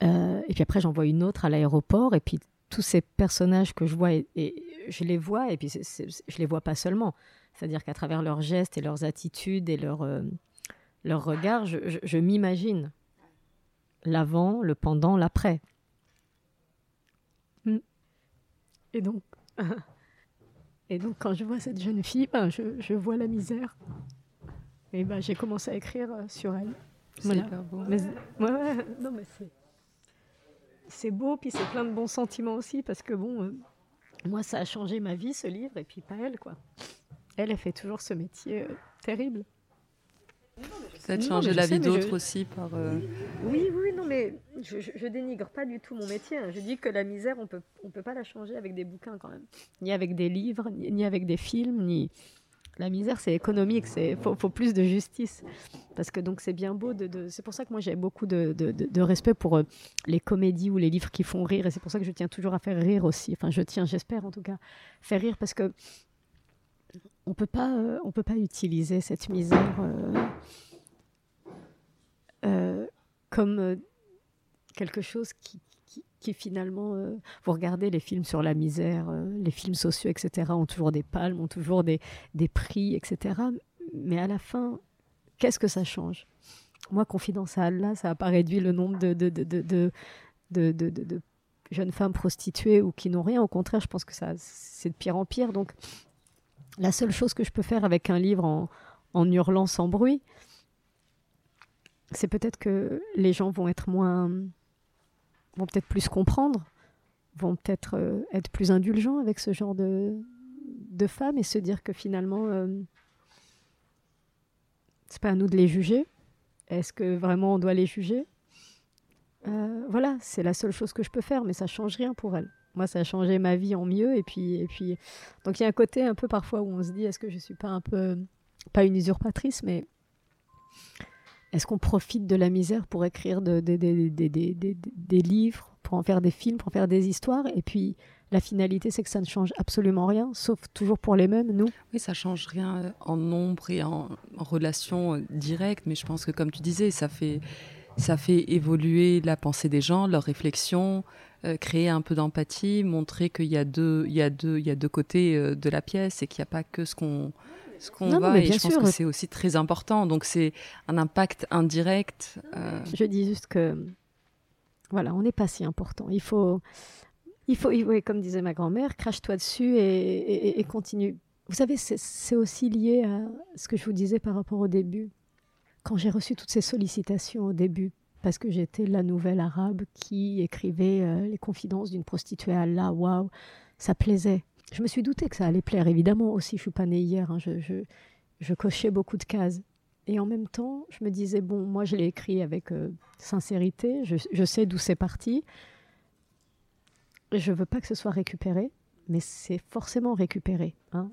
Euh, et puis après, j'en vois une autre à l'aéroport. Et puis tous ces personnages que je vois, et, je les vois, et puis je je les vois pas seulement. C'est-à-dire qu'à travers leurs gestes et leurs attitudes et leurs euh, leur regards, je, je m'imagine l'avant, le pendant, l'après. Hmm. Et donc, et donc quand je vois cette jeune fille, ben, je, je vois la misère. Et ben, j'ai commencé à écrire euh, sur elle. C'est beau. Mais, non, mais c'est, c'est beau, puis c'est plein de bons sentiments aussi, parce que bon, euh, moi, ça a changé ma vie, ce livre, et puis pas elle, quoi. Elle, elle fait toujours ce métier euh, terrible. Peut-être changer la vie d'autres aussi par. Euh, oui, oui, non, mais je, je, dénigre pas du tout mon métier. Hein. Je dis que la misère, on peut, on peut pas la changer avec des bouquins quand même, ni avec des livres, ni, avec des films, ni. La misère, c'est économique, c'est faut, plus de justice, parce que donc c'est bien beau. C'est pour ça que moi j'ai beaucoup de, respect pour euh, les comédies ou les livres qui font rire, et c'est pour ça que je tiens toujours à faire rire aussi. Enfin, je tiens, j'espère en tout cas, faire rire, parce que on peut pas, euh, on peut pas utiliser cette misère. Euh, comme quelque chose qui, qui, finalement, euh, vous regardez les films sur la misère, les films sociaux, etc., ont toujours des palmes, ont toujours des, des prix, etc. Mais à la fin, qu'est-ce que ça change? Moi, confidence à Allah, ça n'a pas réduit le nombre de, de, de, de jeunes femmes prostituées ou qui n'ont rien. Au contraire, je pense que ça, c'est de pire en pire. Donc, la seule chose que je peux faire avec un livre en, en hurlant sans bruit, c'est peut-être que les gens vont être moins. Vont peut-être plus comprendre, vont peut-être euh, être plus indulgents avec ce genre de, de femmes et se dire que finalement, euh, c'est pas à nous de les juger. Est-ce que vraiment on doit les juger? Euh, Voilà, c'est la seule chose que je peux faire, mais ça change rien pour elles. Moi, ça a changé ma vie en mieux. Et puis, et puis, donc il y a un côté un peu parfois où on se dit, est-ce que je suis pas un peu, pas une usurpatrice, mais est-ce qu'on profite de la misère pour écrire des livres, pour en faire des films, pour en faire des histoires? Et puis, la finalité, c'est que ça ne change absolument rien, sauf toujours pour les mêmes, nous. Oui, ça change rien euh, en nombre et en, relation euh, directe, mais je pense que, comme tu disais, ça fait, ça fait évoluer la pensée des gens, leurs réflexions, euh, créer un peu d'empathie, montrer qu'il y a deux, y y a deux côtés de la pièce et qu'il n'y a pas que ce qu'on ce qu'on voit et je pense que c'est aussi très important. Donc c'est un impact indirect. Euh. Je dis juste que voilà, on n'est pas si important. Il faut, il faut, comme disait ma grand-mère, crache-toi dessus et, continue. Vous savez, c'est aussi lié à ce que je vous disais par rapport au début. Quand j'ai reçu toutes ces sollicitations au début, parce que j'étais la nouvelle arabe qui écrivait euh, les confidences d'une prostituée à Allah, waouh, ça plaisait je me suis douté que ça allait plaire, évidemment aussi, je suis pas née hier, hein, je, cochais beaucoup de cases. Et en même temps, je me disais, bon, moi je l'ai écrit avec euh, sincérité, je, sais d'où c'est parti, je veux pas que ce soit récupéré, mais c'est forcément récupéré. Hein,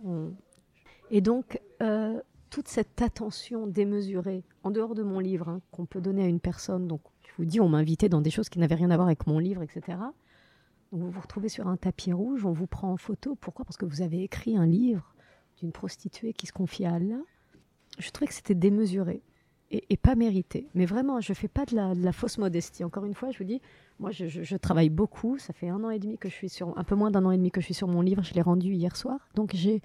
Et donc, euh, toute cette attention démesurée, en dehors de mon livre, hein, qu'on peut donner à une personne, donc je vous dis, on m'a invité dans des choses qui n'avaient rien à voir avec mon livre, etc vous vous retrouvez sur un tapis rouge, on vous prend en photo. Pourquoi? Parce que vous avez écrit un livre d'une prostituée qui se confie à Allah. Je trouvais que c'était démesuré et, pas mérité. Mais vraiment, je ne fais pas de la, fausse modestie. Encore une fois, je vous dis, moi, je, travaille beaucoup. Ça fait un an et demi que je suis sur, un peu moins d'un an et demi que je suis sur mon livre. Je l'ai rendu hier soir. Donc, je,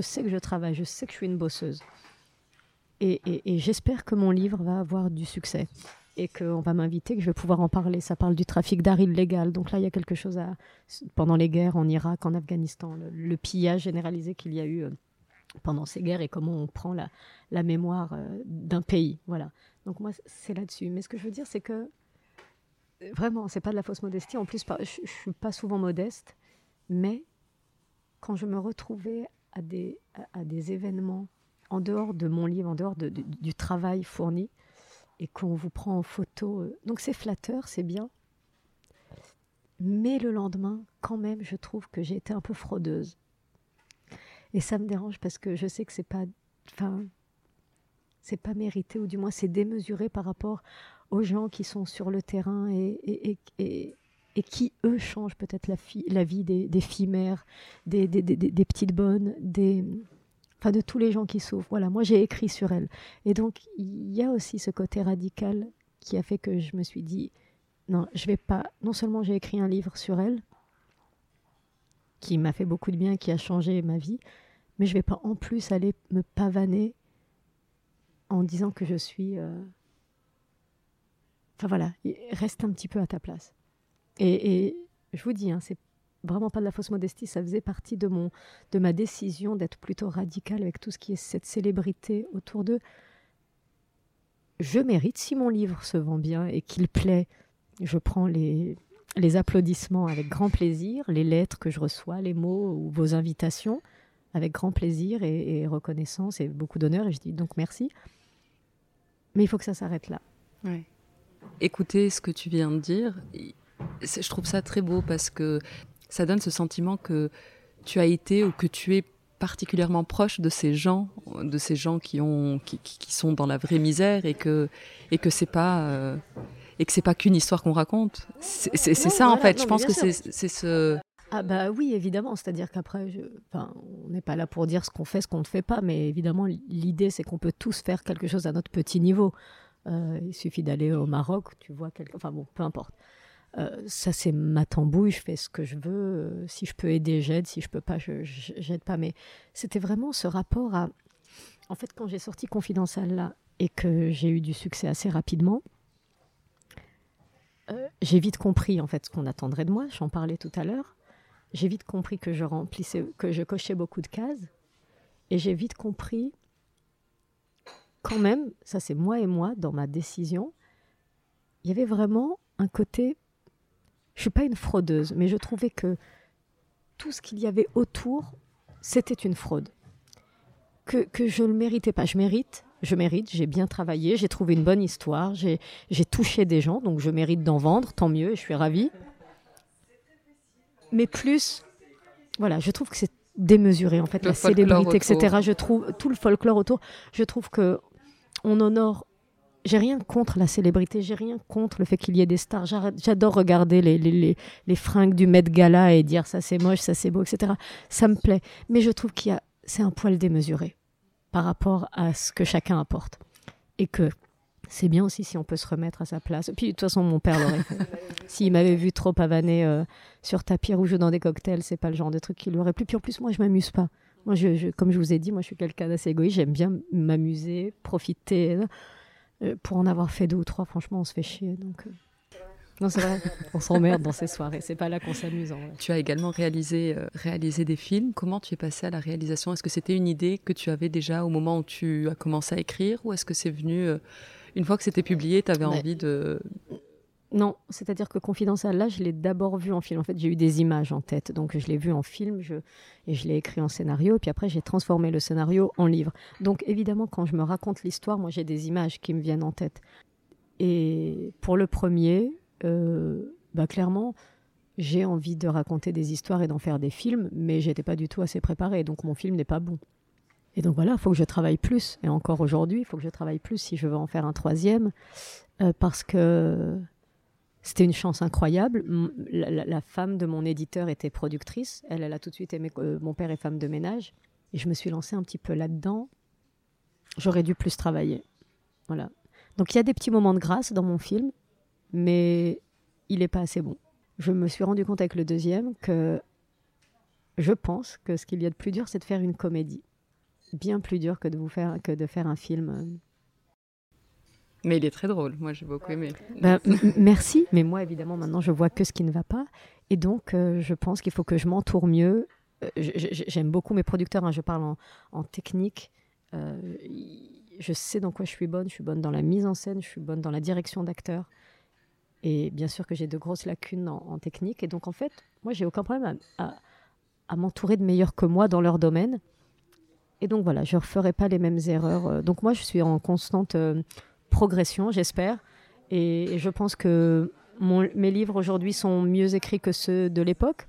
sais que je travaille. Je sais que je suis une bosseuse. et j'espère que mon livre va avoir du succès et qu'on va m'inviter, que je vais pouvoir en parler. Ça parle du trafic d'art illégal. Donc là, il y a quelque chose à. Pendant les guerres en Irak, en Afghanistan, le, pillage généralisé qu'il y a eu euh, pendant ces guerres et comment on prend la, mémoire euh, d'un pays. Voilà. Donc moi, c'est là-dessus. Mais ce que je veux dire, c'est que vraiment, c'est pas de la fausse modestie. En plus, je, ne suis pas souvent modeste, mais quand je me retrouvais à, des événements en dehors de mon livre, en dehors du travail fourni, et qu'on vous prend en photo. Euh, donc c'est flatteur, c'est bien. Mais le lendemain, quand même, je trouve que j'ai été un peu fraudeuse. Et ça me dérange parce que je sais que c'est pas, enfin, c'est pas mérité ou du moins c'est démesuré par rapport aux gens qui sont sur le terrain et, et, et, et qui eux changent peut-être la, vie des, filles mères, des, des, des petites bonnes, des enfin de tous les gens qui souffrent. Voilà, moi j'ai écrit sur elle. Et donc il y a aussi ce côté radical qui a fait que je me suis dit non, je vais pas. Non seulement j'ai écrit un livre sur elle qui m'a fait beaucoup de bien, qui a changé ma vie, mais je vais pas en plus aller me pavaner en disant que je suis. Euh, enfin voilà, reste un petit peu à ta place. Et, et je vous dis, hein, c'est vraiment pas de la fausse modestie, ça faisait partie de, mon, de ma décision d'être plutôt radicale avec tout ce qui est cette célébrité autour d'eux. Je mérite, si mon livre se vend bien et qu'il plaît, je prends les, les applaudissements avec grand plaisir, les lettres que je reçois, les mots ou vos invitations. avec grand plaisir et, reconnaissance et beaucoup d'honneur. Et je dis donc merci. Mais il faut que ça s'arrête là. Ouais. Écoutez ce que tu viens de dire, je trouve ça très beau parce que ça donne ce sentiment que tu as été ou que tu es particulièrement proche de ces gens, de ces gens qui ont, qui, qui sont dans la vraie misère et que et que c'est pas euh, et que c'est pas qu'une histoire qu'on raconte. C'est ça en fait. je pense que c'est ce. Ah bah oui, évidemment. C'est-à-dire qu'après, enfin, on n'est pas là pour dire ce qu'on fait, ce qu'on ne fait pas, mais évidemment, l'idée c'est qu'on peut tous faire quelque chose à notre petit niveau. Euh, il suffit d'aller au Maroc, tu vois quelque... Enfin bon, peu importe. Euh, ça c'est ma tambouille, je fais ce que je veux. Euh, si je peux aider, j'aide. Si je peux pas, je j'aide pas. Mais c'était vraiment ce rapport à. En fait, quand j'ai sorti Confidential là et que j'ai eu du succès assez rapidement, euh, j'ai vite compris en fait ce qu'on attendrait de moi. J'en parlais tout à l'heure. J'ai vite compris que je remplissais, que je cochais beaucoup de cases, et j'ai vite compris quand même, ça c'est moi et moi dans ma décision, il y avait vraiment un côté je suis pas une fraudeuse, mais je trouvais que tout ce qu'il y avait autour, c'était une fraude. Que, que je ne le méritais pas. Je mérite, je mérite, j'ai bien travaillé, j'ai trouvé une bonne histoire, j'ai touché des gens, donc je mérite d'en vendre, tant mieux, et je suis ravie. Mais plus, voilà, je trouve que c'est démesuré en fait, la célébrité, etc. Je trouve tout le folklore autour. Je trouve que on honore j'ai rien contre la célébrité, j'ai rien contre le fait qu'il y ait des stars. J'adore regarder les, les, les, fringues du Met Gala et dire ça c'est moche, ça c'est beau, etc. Ça me plaît. Mais je trouve qu'il y a, c'est un poil démesuré par rapport à ce que chacun apporte. Et que c'est bien aussi si on peut se remettre à sa place. Puis de toute façon, mon père l'aurait fait. S'il m'avait vu trop pavaner euh, sur tapis rouge ou dans des cocktails, c'est pas le genre de truc qu'il aurait plu. Puis en plus, moi, je m'amuse pas. Moi, je, comme je vous ai dit, moi, je suis quelqu'un d'assez égoïste. J'aime bien m'amuser, profiter. Pour en avoir fait deux ou trois, franchement, on se fait chier. Donc, euh. Non, c'est vrai, on s'emmerde dans ces soirées. C'est pas là qu'on s'amuse. Tu as également réalisé, euh, réalisé des films. Comment tu es passé à la réalisation? Est-ce que c'était une idée que tu avais déjà au moment où tu as commencé à écrire? Ou est-ce que c'est venu, une fois que c'était publié, tu avais envie de. Non, c'est-à-dire que Confidential, là, je l'ai d'abord vu en film. En fait, j'ai eu des images en tête, donc je l'ai vu en film et je l'ai écrit en scénario. Et puis après, j'ai transformé le scénario en livre. Donc évidemment, quand je me raconte l'histoire, moi, j'ai des images qui me viennent en tête. Et pour le premier, euh, bah, clairement, j'ai envie de raconter des histoires et d'en faire des films, mais j'étais pas du tout assez préparée, donc mon film n'est pas bon. Et donc voilà, il faut que je travaille plus. Et encore aujourd'hui, il faut que je travaille plus si je veux en faire un troisième, euh, parce que c'était une chance incroyable. La, femme de mon éditeur était productrice. Elle, elle a tout de suite aimé euh, mon père est femme de ménage. Et je me suis lancée un petit peu là-dedans. J'aurais dû plus travailler. Voilà. Donc il y a des petits moments de grâce dans mon film, mais il n'est pas assez bon. Je me suis rendu compte avec le deuxième que je pense que ce qu'il y a de plus dur, c'est de faire une comédie. Bien plus dur que de, vous faire, que de faire un film euh, mais il est très drôle, moi j'ai beaucoup aimé. Ben, merci, mais moi évidemment maintenant je vois que ce qui ne va pas. Et donc euh, je pense qu'il faut que je m'entoure mieux. Euh, j'aime beaucoup mes producteurs, hein, je parle en, technique. Euh, je sais dans quoi je suis bonne, je suis bonne dans la mise en scène, je suis bonne dans la direction d'acteur. Et bien sûr que j'ai de grosses lacunes en, technique. Et donc en fait, moi j'ai aucun problème à, à m'entourer de meilleurs que moi dans leur domaine. Et donc voilà, je ne referai pas les mêmes erreurs. Donc moi je suis en constante progression, j'espère. Et, je pense que mes livres aujourd'hui sont mieux écrits que ceux de l'époque.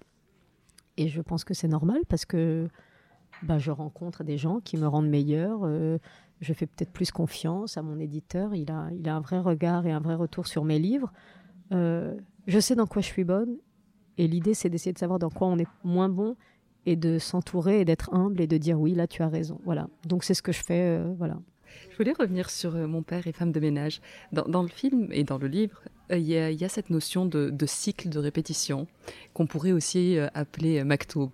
Et je pense que c'est normal parce que bah, je rencontre des gens qui me rendent meilleur. Euh, je fais peut-être plus confiance à mon éditeur. Il a, un vrai regard et un vrai retour sur mes livres. Euh, je sais dans quoi je suis bonne. Et l'idée, c'est d'essayer de savoir dans quoi on est moins bon et de s'entourer et d'être humble et de dire oui, là, tu as raison. Voilà. Donc, c'est ce que je fais. Euh, voilà. Je voulais revenir sur euh, mon père et femme de ménage. Dans, le film et dans le livre, euh, il y, a cette notion de, cycle de répétition qu'on pourrait aussi euh, appeler maktoub,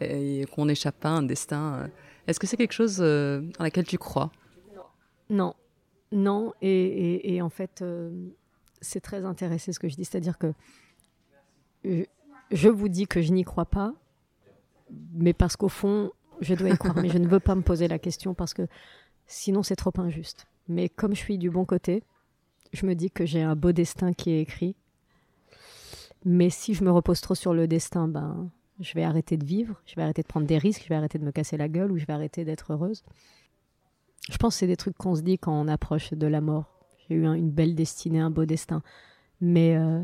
et qu'on n'échappe pas à un destin. Est-ce que c'est quelque chose à laquelle tu crois? Non, non. Et, en fait, c'est très intéressant ce que je dis, c'est-à-dire que je vous dis que je n'y crois pas, mais parce qu'au fond, je dois y croire, mais je ne veux pas me poser la question parce que Sinon, c'est trop injuste. Mais comme je suis du bon côté, je me dis que j'ai un beau destin qui est écrit. Mais si je me repose trop sur le destin, ben, je vais arrêter de vivre, je vais arrêter de prendre des risques, je vais arrêter de me casser la gueule ou je vais arrêter d'être heureuse. Je pense que c'est des trucs qu'on se dit quand on approche de la mort. J'ai eu une belle destinée, un beau destin. Mais euh,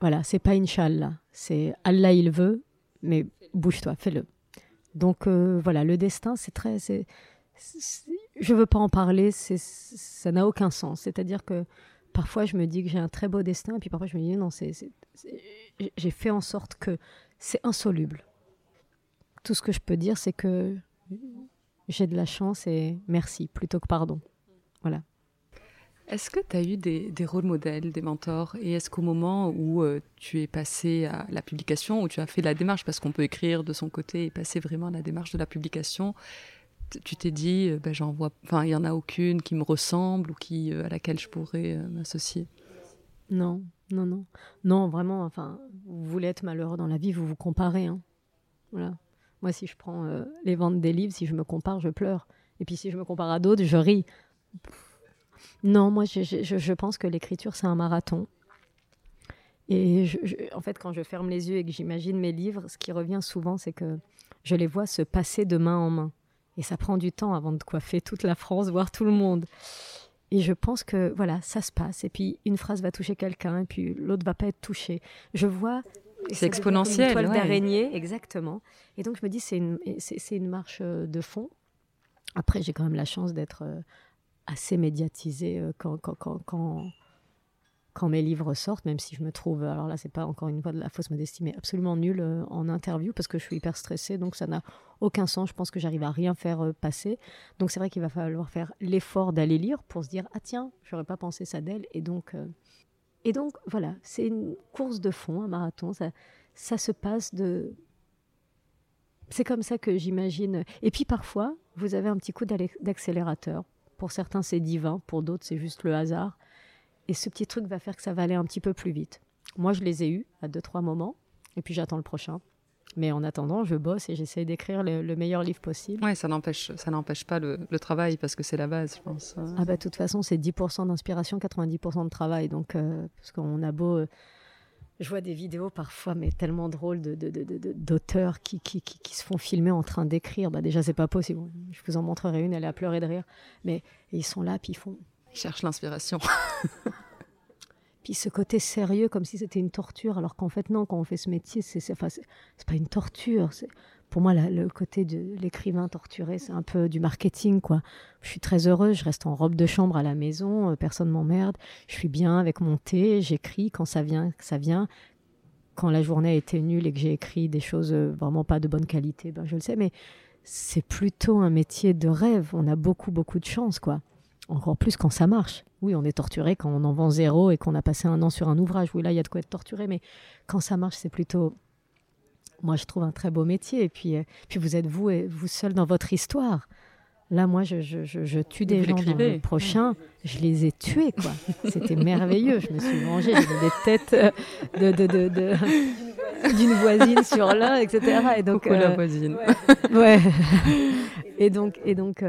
voilà, c'est pas Inch'Allah. C'est Allah, il veut, mais bouge-toi, fais-le. Donc euh, voilà, le destin, c'est très. Je veux pas en parler, ça n'a aucun sens. C'est-à-dire que parfois je me dis que j'ai un très beau destin, et puis parfois je me dis non, j'ai fait en sorte que c'est insoluble. Tout ce que je peux dire, c'est que j'ai de la chance et merci plutôt que pardon. Voilà. Est-ce que tu as eu des, rôles modèles, des mentors? Et est-ce qu'au moment où euh, tu es passé à la publication, où tu as fait la démarche, parce qu'on peut écrire de son côté et passer vraiment à la démarche de la publication, tu t'es dit, euh, ben, j'en vois, enfin, il y en a aucune qui me ressemble ou qui euh, à laquelle je pourrais m'associer Non, non, non, non, vraiment. Enfin, vous voulez être malheureux dans la vie, vous vous comparez. Hein. Voilà. Moi, si je prends les ventes des livres, si je me compare, je pleure. Et puis si je me compare à d'autres, je ris. Non, moi, je, je, pense que l'écriture, c'est un marathon. Et en fait, quand je ferme les yeux et que j'imagine mes livres, ce qui revient souvent, c'est que je les vois se passer de main en main. Et ça prend du temps avant de coiffer toute la France, voire tout le monde. Et je pense que voilà, ça se passe. Et puis une phrase va toucher quelqu'un, et puis l'autre va pas être touché. Je vois. C'est exponentiel. Une toile d'araignée, exactement. Et donc je me dis, c'est une, c'est, une marche euh, de fond. Après, j'ai quand même la chance d'être euh, assez médiatisé euh, quand, quand, quand, quand, mes livres sortent, même si je me trouve, alors là, c'est pas encore une fois de la fausse modestie, mais absolument nulle euh, en interview parce que je suis hyper stressée, donc ça n'a aucun sens. Je pense que j'arrive à rien faire euh, passer. Donc c'est vrai qu'il va falloir faire l'effort d'aller lire pour se dire ah tiens, j'aurais pas pensé ça d'elle, et donc et donc voilà, c'est une course de fond, un marathon. Ça, ça se passe de c'est comme ça que j'imagine. Et puis parfois, vous avez un petit coup d'accélérateur pour certains, c'est divin, pour d'autres, c'est juste le hasard. Et ce petit truc va faire que ça va aller un petit peu plus vite. Moi, je les ai eus à deux, trois moments, et puis j'attends le prochain. Mais en attendant, je bosse et j'essaie d'écrire le, meilleur livre possible. Oui, ça n'empêche, ça n'empêche pas le, travail parce que c'est la base, je pense. Ah bah, de toute façon, c'est 10% d'inspiration, 90% de travail. Donc, euh, parce qu'on a beau euh, je vois des vidéos parfois, mais tellement drôles, d'auteurs qui, qui, qui, se font filmer en train d'écrire. Bah déjà, c'est pas possible. Je vous en montrerai une, elle est à pleurer de rire. Mais ils sont là, puis ils font. Ils cherchent l'inspiration. puis ce côté sérieux, comme si c'était une torture, alors qu'en fait, non, quand on fait ce métier, c'est enfin, pas une torture pour moi, le côté de l'écrivain torturé, c'est un peu du marketing, quoi. Je suis très heureuse, je reste en robe de chambre à la maison, euh, personne m'emmerde, je suis bien avec mon thé, j'écris quand ça vient, ça vient. Quand la journée a été nulle et que j'ai écrit des choses euh, vraiment pas de bonne qualité, ben je le sais, mais c'est plutôt un métier de rêve. On a beaucoup, beaucoup de chance, quoi. Encore plus quand ça marche. Oui, on est torturé quand on en vend zéro et qu'on a passé un an sur un ouvrage. Oui, là, il y a de quoi être torturé, mais quand ça marche, c'est plutôt moi, je trouve un très beau métier. Et puis, euh, puis vous êtes vous et vous seul dans votre histoire. Là, moi, je, je, je, tue des gens dans le prochain. Je les ai tués, quoi. C'était merveilleux. Je me suis vengée. J'avais des têtes euh, de, de, de, d'une voisine sur l'un, etc. Et donc, la euh, voisine. Ouais. et donc, et donc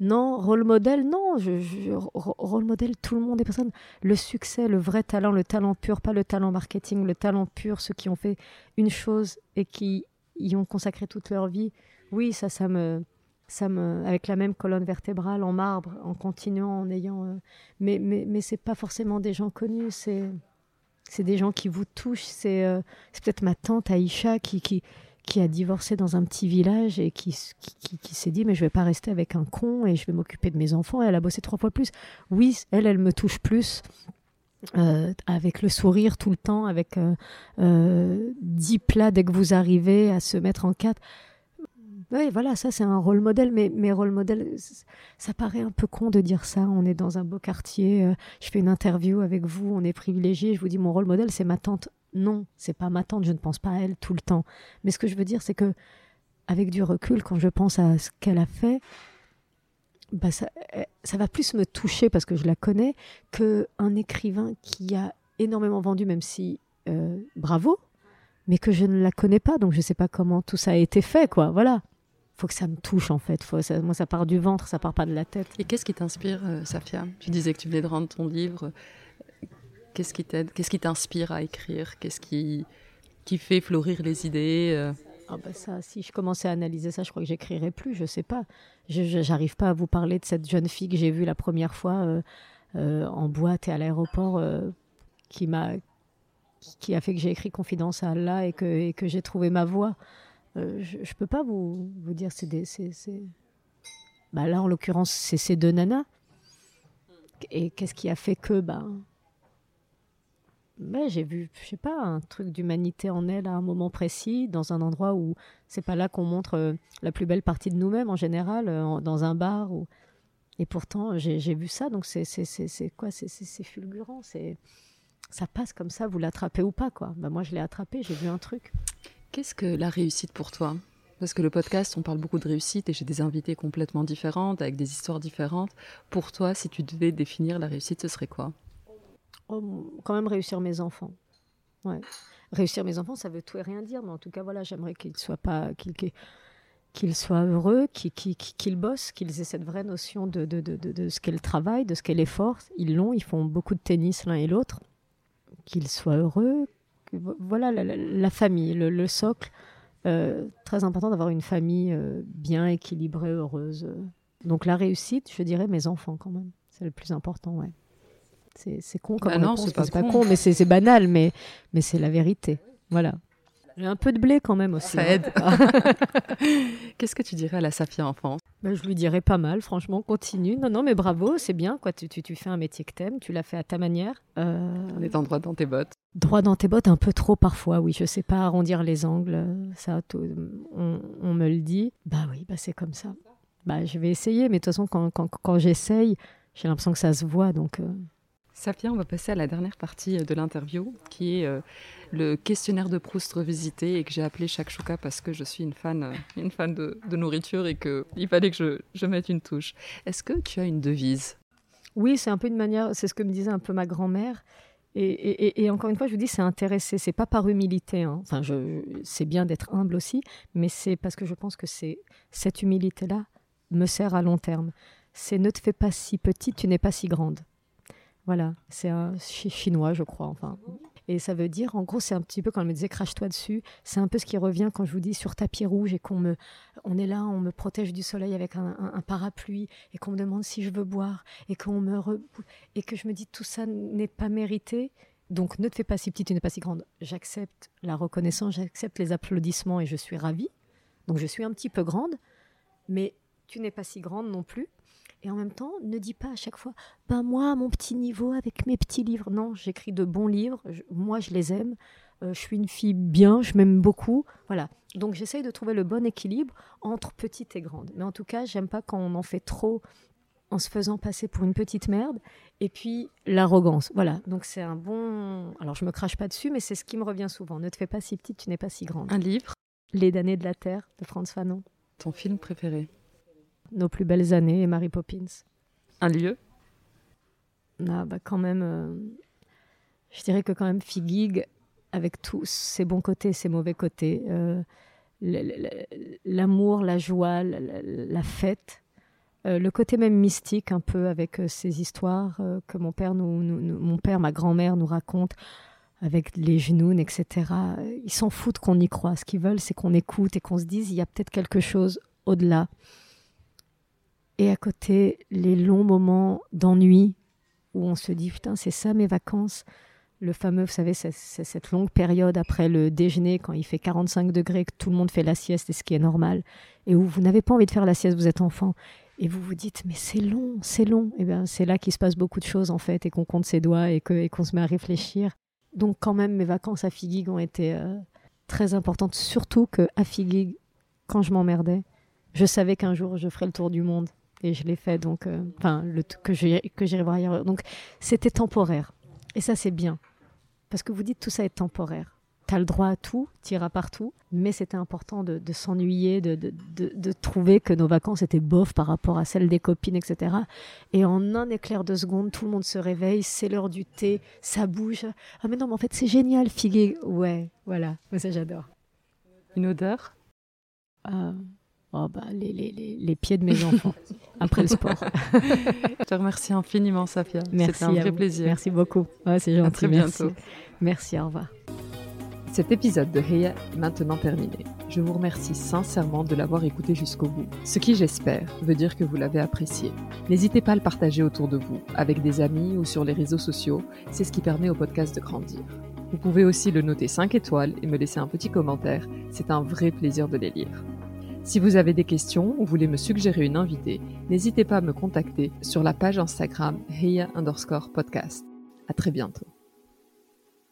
non, rôle modèle, non. Je, rôle modèle, tout le monde est personne. Le succès, le vrai talent, le talent pur, pas le talent marketing, le talent pur, ceux qui ont fait une chose et qui y ont consacré toute leur vie. Oui, ça, ça me, ça me, avec la même colonne vertébrale en marbre, en continuant, en ayant. Euh, mais, mais, mais c'est pas forcément des gens connus. C'est, c'est des gens qui vous touchent. C'est, euh, c'est peut-être ma tante Aïcha qui, qui qui a divorcé dans un petit village et qui, qui, s'est dit mais je vais pas rester avec un con et je vais m'occuper de mes enfants. Et elle a bossé trois fois plus. Oui, elle, elle me touche plus. Euh, avec le sourire tout le temps, avec euh, euh, dix plats dès que vous arrivez à se mettre en quatre. Oui, voilà, ça c'est un rôle modèle, mais mes rôles modèles, ça paraît un peu con de dire ça. On est dans un beau quartier, je fais une interview avec vous, on est privilégié. Je vous dis mon rôle modèle, c'est ma tante non, c'est pas ma tante, je ne pense pas à elle tout le temps. Mais ce que je veux dire, c'est que avec du recul, quand je pense à ce qu'elle a fait, bah ça, eh, ça, va plus me toucher parce que je la connais qu'un écrivain qui a énormément vendu, même si euh, bravo, mais que je ne la connais pas, donc je ne sais pas comment tout ça a été fait, quoi. Voilà. Faut que ça me touche en fait. Faut, moi, ça part du ventre, ça part pas de la tête. Et qu'est-ce qui t'inspire, euh, Safia? Tu disais que tu venais de rendre ton livre. Qu'est-ce qui t'aide? Qu'est-ce qui t'inspire à écrire? Qu'est-ce qui qui fait fleurir les idées euh? Ah bah ça, si je commençais à analyser ça, je crois que j'écrirais plus, je sais pas. Je n'arrive pas à vous parler de cette jeune fille que j'ai vue la première fois euh, euh, en boîte et à l'aéroport qui m'a qui a fait que j'ai écrit Confidence à Allah et que, que j'ai trouvé ma voix. je ne peux pas vous, vous dire, c'est des... Bah là, en l'occurrence, c'est ces deux nanas. Et qu'est-ce qui a fait que... Bah, j'ai vu, je sais pas, un truc d'humanité en elle à un moment précis, dans un endroit où c'est pas là qu'on montre euh, la plus belle partie de nous-mêmes en général, euh, dans un bar. Ou... Et pourtant, j'ai vu ça, donc c'est quoi C'est fulgurant, c'est ça passe comme ça, vous l'attrapez ou pas, quoi. Bah, moi, je l'ai attrapé, j'ai vu un truc. Qu'est-ce que la réussite pour toi? Parce que le podcast, on parle beaucoup de réussite et j'ai des invités complètement différentes, avec des histoires différentes. Pour toi, si tu devais définir la réussite, ce serait quoi? Oh, quand même réussir mes enfants. Ouais. Réussir mes enfants, ça veut tout et rien dire, mais en tout cas, voilà, j'aimerais qu'ils soient pas, qu'ils soient heureux, qu'ils bossent, qu'ils aient cette vraie notion de, de, de, de ce qu'est le travail, de ce qu'est l'effort. Ils l'ont, ils font beaucoup de tennis l'un et l'autre. Qu'ils soient heureux. Voilà, la, famille, le, socle. Euh, très important d'avoir une famille euh, bien équilibrée, heureuse. Donc la réussite, je dirais mes enfants quand même. C'est le plus important, ouais. C'est con comme bah non, c'est pas, con, mais c'est banal, mais, mais c'est la vérité. Voilà. J'ai un peu de blé quand même aussi. Ça hein. aide. Qu'est-ce que tu dirais à la Safia enfance? Bah, Je lui dirais pas mal, franchement, continue. Non, non, mais bravo, c'est bien. quoi. Tu, tu, tu, fais un métier que t'aimes, tu l'as fait à ta manière. Euh... En étant droit dans tes bottes. Droit dans tes bottes, un peu trop parfois, oui. Je sais pas arrondir les angles, ça, on, on, me le dit. Bah oui, bah c'est comme ça. Bah je vais essayer, mais de toute façon, quand, quand, quand j'essaye, j'ai l'impression que ça se voit, donc... Euh, Safia, on va passer à la dernière partie euh, de l'interview, qui est euh, le questionnaire de Proust revisité et que j'ai appelé chaque chouka parce que je suis une fan, euh, une fan de, nourriture et qu'il fallait que je, mette une touche. Est-ce que tu as une devise? Oui, c'est un peu une manière, c'est ce que me disait un peu ma grand-mère. Et, encore une fois, je vous dis, c'est intéressé, c'est pas par humilité. Hein. Enfin, c'est bien d'être humble aussi, mais c'est parce que je pense que cette humilité-là me sert à long terme. C'est ne te fais pas si petite, tu n'es pas si grande. Voilà, c'est un chinois, je crois. Enfin. Et ça veut dire, en gros, c'est un petit peu quand elle me disait crache-toi dessus. C'est un peu ce qui revient quand je vous dis sur tapis rouge et qu'on me, on est là, on me protège du soleil avec un, parapluie et qu'on me demande si je veux boire et qu'on me et que je me dis tout ça n'est pas mérité. Donc ne te fais pas si petite, tu n'es pas si grande. J'accepte la reconnaissance, j'accepte les applaudissements et je suis ravie. Donc je suis un petit peu grande, mais tu n'es pas si grande non plus. Et en même temps, ne dis pas à chaque fois, ben moi, à mon petit niveau, avec mes petits livres. Non, j'écris de bons livres, moi je les aime, euh, je suis une fille bien, je m'aime beaucoup. Voilà. Donc j'essaye de trouver le bon équilibre entre petite et grande. Mais en tout cas, j'aime pas quand on en fait trop en se faisant passer pour une petite merde. Et puis l'arrogance. Voilà. Donc c'est un bon. Alors je me crache pas dessus, mais c'est ce qui me revient souvent. Ne te fais pas si petite, tu n'es pas si grande. Un livre Les damnés de la Terre de Franz Fanon. Ton film préféré? Nos plus belles années et Mary Poppins. Un lieu? Ah, bah quand même, euh, je dirais que quand même Figig, avec tous ses bons côtés, ses mauvais côtés, euh, l'amour, la joie, la, fête, euh, le côté même mystique un peu avec ces histoires que mon père, nous, mon père, ma grand-mère nous raconte avec les genoux, etc. Ils s'en foutent qu'on y croit. Ce qu'ils veulent, c'est qu'on écoute et qu'on se dise il y a peut-être quelque chose au-delà. Et à côté, les longs moments d'ennui où on se dit putain, c'est ça mes vacances. Le fameux, vous savez, c'est cette longue période après le déjeuner quand il fait 45 degrés, que tout le monde fait la sieste et ce qui est normal, et où vous n'avez pas envie de faire la sieste, vous êtes enfant, et vous vous dites mais c'est long, c'est long. Et bien c'est là qu'il se passe beaucoup de choses en fait, et qu'on compte ses doigts et qu'on se met à réfléchir. Donc quand même, mes vacances à Figuig ont été euh, très importantes, surtout que à Figuig, quand je m'emmerdais, je savais qu'un jour je ferais le tour du monde et je l'ai fait donc euh, enfin le que j'irai voir ailleurs. Donc c'était temporaire. Et ça c'est bien. Parce que vous dites tout ça est temporaire. Tu as le droit à tout tu iras partout mais c'était important de, s'ennuyer de, de, de, trouver que nos vacances étaient bof par rapport à celles des copines etc et en un éclair de seconde tout le monde se réveille c'est l'heure du thé ça bouge. Ah mais non mais en fait c'est génial figuer ouais voilà. Ça j'adore. Une odeur? Euh, Oh bah, les, les, les, pieds de mes enfants après le sport. Je te remercie infiniment, Safia. C'était un vrai plaisir. Merci beaucoup. c'est gentil. À très bientôt. Merci. merci, au revoir. Cet épisode de Heya est maintenant terminé. Je vous remercie sincèrement de l'avoir écouté jusqu'au bout, ce qui j'espère veut dire que vous l'avez apprécié. N'hésitez pas à le partager autour de vous, avec des amis ou sur les réseaux sociaux, c'est ce qui permet au podcast de grandir. Vous pouvez aussi le noter 5 étoiles et me laisser un petit commentaire, c'est un vrai plaisir de les lire. Si vous avez des questions ou voulez me suggérer une invitée, n'hésitez pas à me contacter sur la page Instagram Heya underscore podcast. À très bientôt.